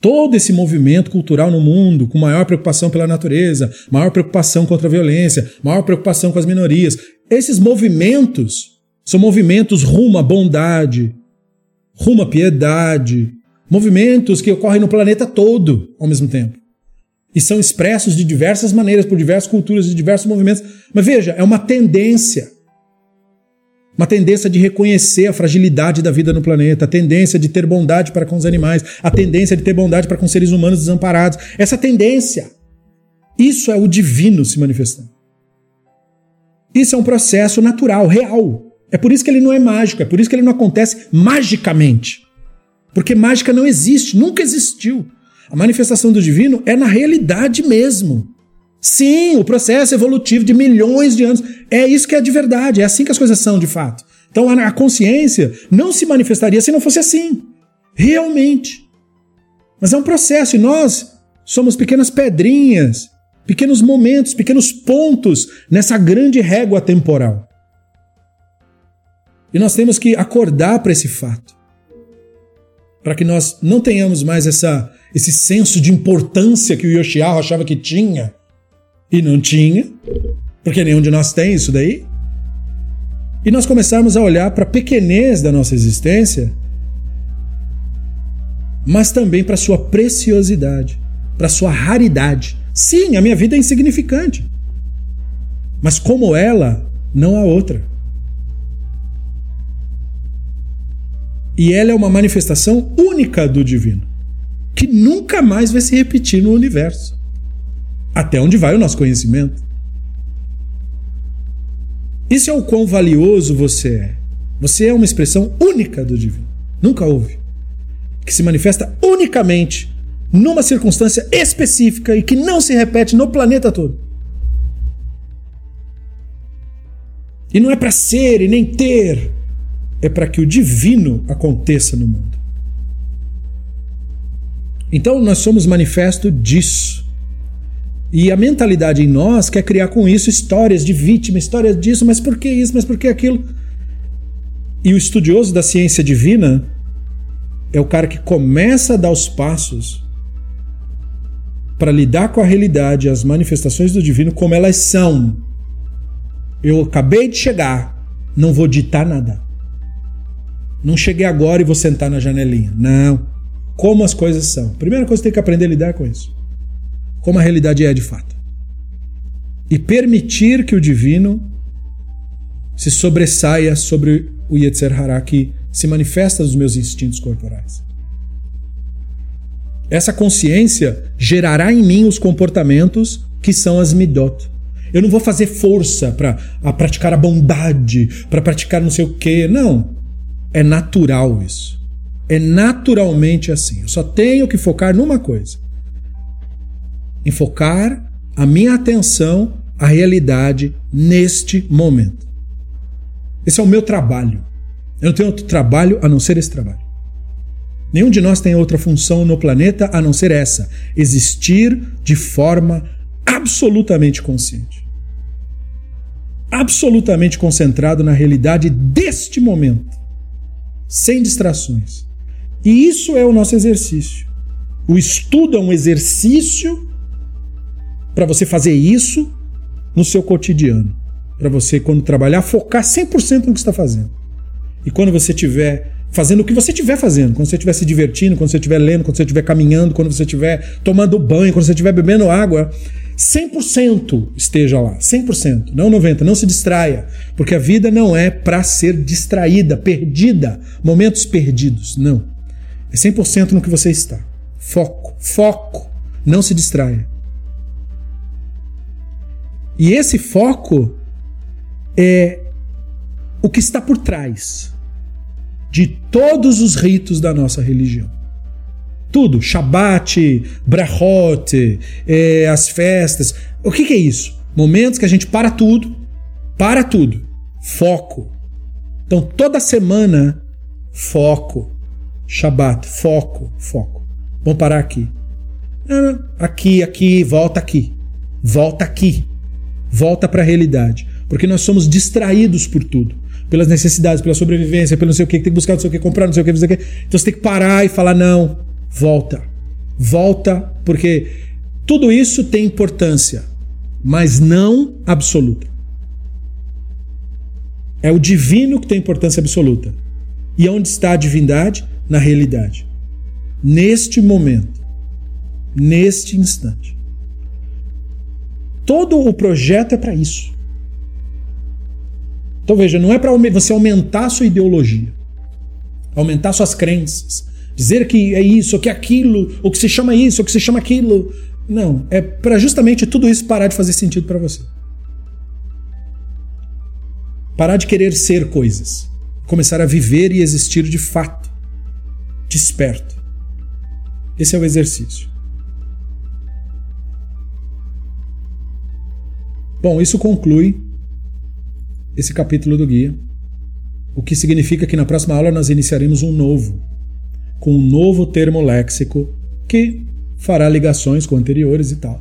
todo esse movimento cultural no mundo, com maior preocupação pela natureza, maior preocupação contra a violência, maior preocupação com as minorias. Esses movimentos são movimentos rumo à bondade, rumo à piedade, movimentos que ocorrem no planeta todo ao mesmo tempo. E são expressos de diversas maneiras, por diversas culturas e diversos movimentos. Mas veja, é uma tendência. Uma tendência de reconhecer a fragilidade da vida no planeta, a tendência de ter bondade para com os animais, a tendência de ter bondade para com seres humanos desamparados. Essa tendência. Isso é o divino se manifestando. Isso é um processo natural, real. É por isso que ele não é mágico, é por isso que ele não acontece magicamente. Porque mágica não existe, nunca existiu. A manifestação do divino é na realidade mesmo. Sim, o processo evolutivo de milhões de anos. É isso que é de verdade, é assim que as coisas são de fato. Então a consciência não se manifestaria se não fosse assim. Realmente. Mas é um processo e nós somos pequenas pedrinhas, pequenos momentos, pequenos pontos nessa grande régua temporal. E nós temos que acordar para esse fato. Para que nós não tenhamos mais essa, esse senso de importância que o Yoshiao achava que tinha e não tinha, porque nenhum de nós tem isso daí. E nós começarmos a olhar para a pequenez da nossa existência, mas também para sua preciosidade, para sua raridade. Sim, a minha vida é insignificante. Mas como ela, não há outra. E ela é uma manifestação única do divino, que nunca mais vai se repetir no universo. Até onde vai o nosso conhecimento? Isso é o quão valioso você é. Você é uma expressão única do divino. Nunca houve. Que se manifesta unicamente numa circunstância específica e que não se repete no planeta todo. E não é para ser e nem ter, é para que o divino aconteça no mundo. Então nós somos manifesto disso. E a mentalidade em nós quer criar com isso histórias de vítima, histórias disso, mas por que isso, mas por que aquilo? E o estudioso da ciência divina é o cara que começa a dar os passos para lidar com a realidade, as manifestações do divino como elas são. Eu acabei de chegar, não vou ditar nada. Não cheguei agora e vou sentar na janelinha. Não. Como as coisas são. Primeira coisa, tem que aprender a lidar com isso como a realidade é de fato. E permitir que o divino se sobressaia sobre o Yetzer Hará que se manifesta nos meus instintos corporais. Essa consciência gerará em mim os comportamentos que são as midot. Eu não vou fazer força para praticar a bondade, para praticar não sei o quê. Não. É natural isso. É naturalmente assim. Eu só tenho que focar numa coisa: enfocar a minha atenção à realidade neste momento. Esse é o meu trabalho. Eu não tenho outro trabalho a não ser esse trabalho. Nenhum de nós tem outra função no planeta a não ser essa: existir de forma absolutamente consciente. Absolutamente concentrado na realidade deste momento, sem distrações. E isso é o nosso exercício. O estudo é um exercício para você fazer isso no seu cotidiano. Para você, quando trabalhar, focar 100% no que está fazendo. E quando você estiver fazendo o que você estiver fazendo, quando você estiver se divertindo, quando você estiver lendo, quando você estiver caminhando, quando você estiver tomando banho, quando você estiver bebendo água, 100% esteja lá, 100%, não 90%, não se distraia, porque a vida não é para ser distraída, perdida, momentos perdidos, não. É 100% no que você está. Foco, foco, não se distraia. E esse foco é o que está por trás de todos os ritos da nossa religião. Tudo. Shabat, brachot, é, as festas. O que, que é isso? Momentos que a gente para tudo, para tudo. Foco. Então toda semana, foco. Shabat, foco, foco. Vamos parar aqui. Aqui, aqui, volta aqui. Volta aqui. Volta para a realidade. Porque nós somos distraídos por tudo. Pelas necessidades, pela sobrevivência, pelo não sei o que, tem que buscar não sei o que, comprar não sei o que, não sei o que. Então você tem que parar e falar: não, volta. Volta, porque tudo isso tem importância, mas não absoluta. É o divino que tem importância absoluta. E onde está a divindade? Na realidade. Neste momento. Neste instante. Todo o projeto é para isso. Então veja, não é para você aumentar sua ideologia, aumentar suas crenças, dizer que é isso, ou que é aquilo, ou que se chama isso, ou que se chama aquilo. Não, é para justamente tudo isso parar de fazer sentido para você. Parar de querer ser coisas, começar a viver e existir de fato, desperto. Esse é o exercício. Bom, isso conclui esse capítulo do guia, o que significa que na próxima aula nós iniciaremos um novo, com um novo termo léxico que fará ligações com anteriores e tal.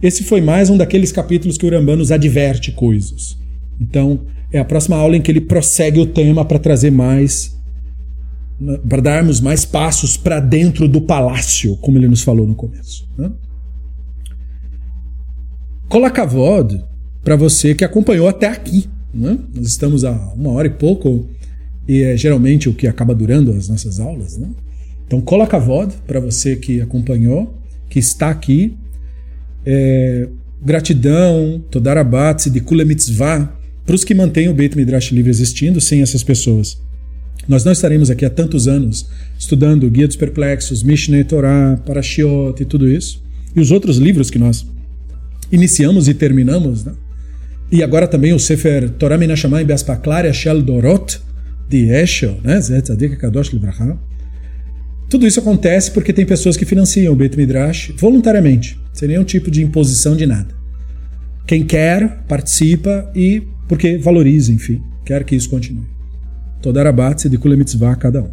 Esse foi mais um daqueles capítulos que o Urambá nos adverte coisas. Então, é a próxima aula em que ele prossegue o tema para trazer mais, para darmos mais passos para dentro do palácio, como ele nos falou no começo. Né? Colacavod para você que acompanhou até aqui. Né? Nós estamos a uma hora e pouco, e é geralmente o que acaba durando as nossas aulas. Né? Então, colacavod para você que acompanhou, que está aqui. É, gratidão, Todarabat, de Kula Mitzvah, para os que mantêm o Beit Midrash livre existindo sem essas pessoas. Nós não estaremos aqui há tantos anos estudando Guia dos Perplexos, Mishneh Torah, Parashiot e tudo isso, e os outros livros que nós iniciamos e terminamos, né? E agora também o Sefer Torah Menashamayim Beaspaklaria Shel Dorot, de Eshel, né? Zetzadik Kadosh Libraha. Tudo isso acontece porque tem pessoas que financiam o Beit Midrash voluntariamente, sem nenhum tipo de imposição de nada. Quem quer, participa e porque valoriza, enfim, quer que isso continue. Toda Arabat de Kula Mitzvah a cada um.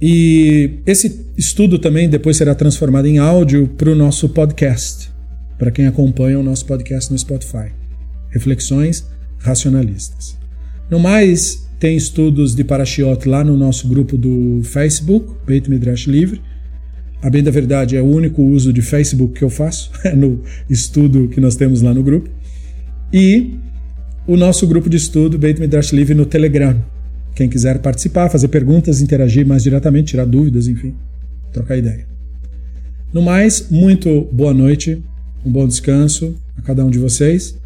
E esse estudo também depois será transformado em áudio para o nosso podcast, para quem acompanha o nosso podcast no Spotify. Reflexões racionalistas. No mais, tem estudos de Parashiot lá no nosso grupo do Facebook, Beit Midrash Livre. A bem da verdade, é o único uso de Facebook que eu faço, é no estudo que nós temos lá no grupo. E o nosso grupo de estudo, Beit Midrash Livre, no Telegram. Quem quiser participar, fazer perguntas, interagir mais diretamente, tirar dúvidas, enfim, trocar ideia. No mais, muito boa noite, um bom descanso a cada um de vocês.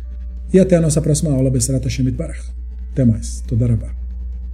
E até a nossa próxima aula, Besserat Hashem Barach. Até mais. Todarabá.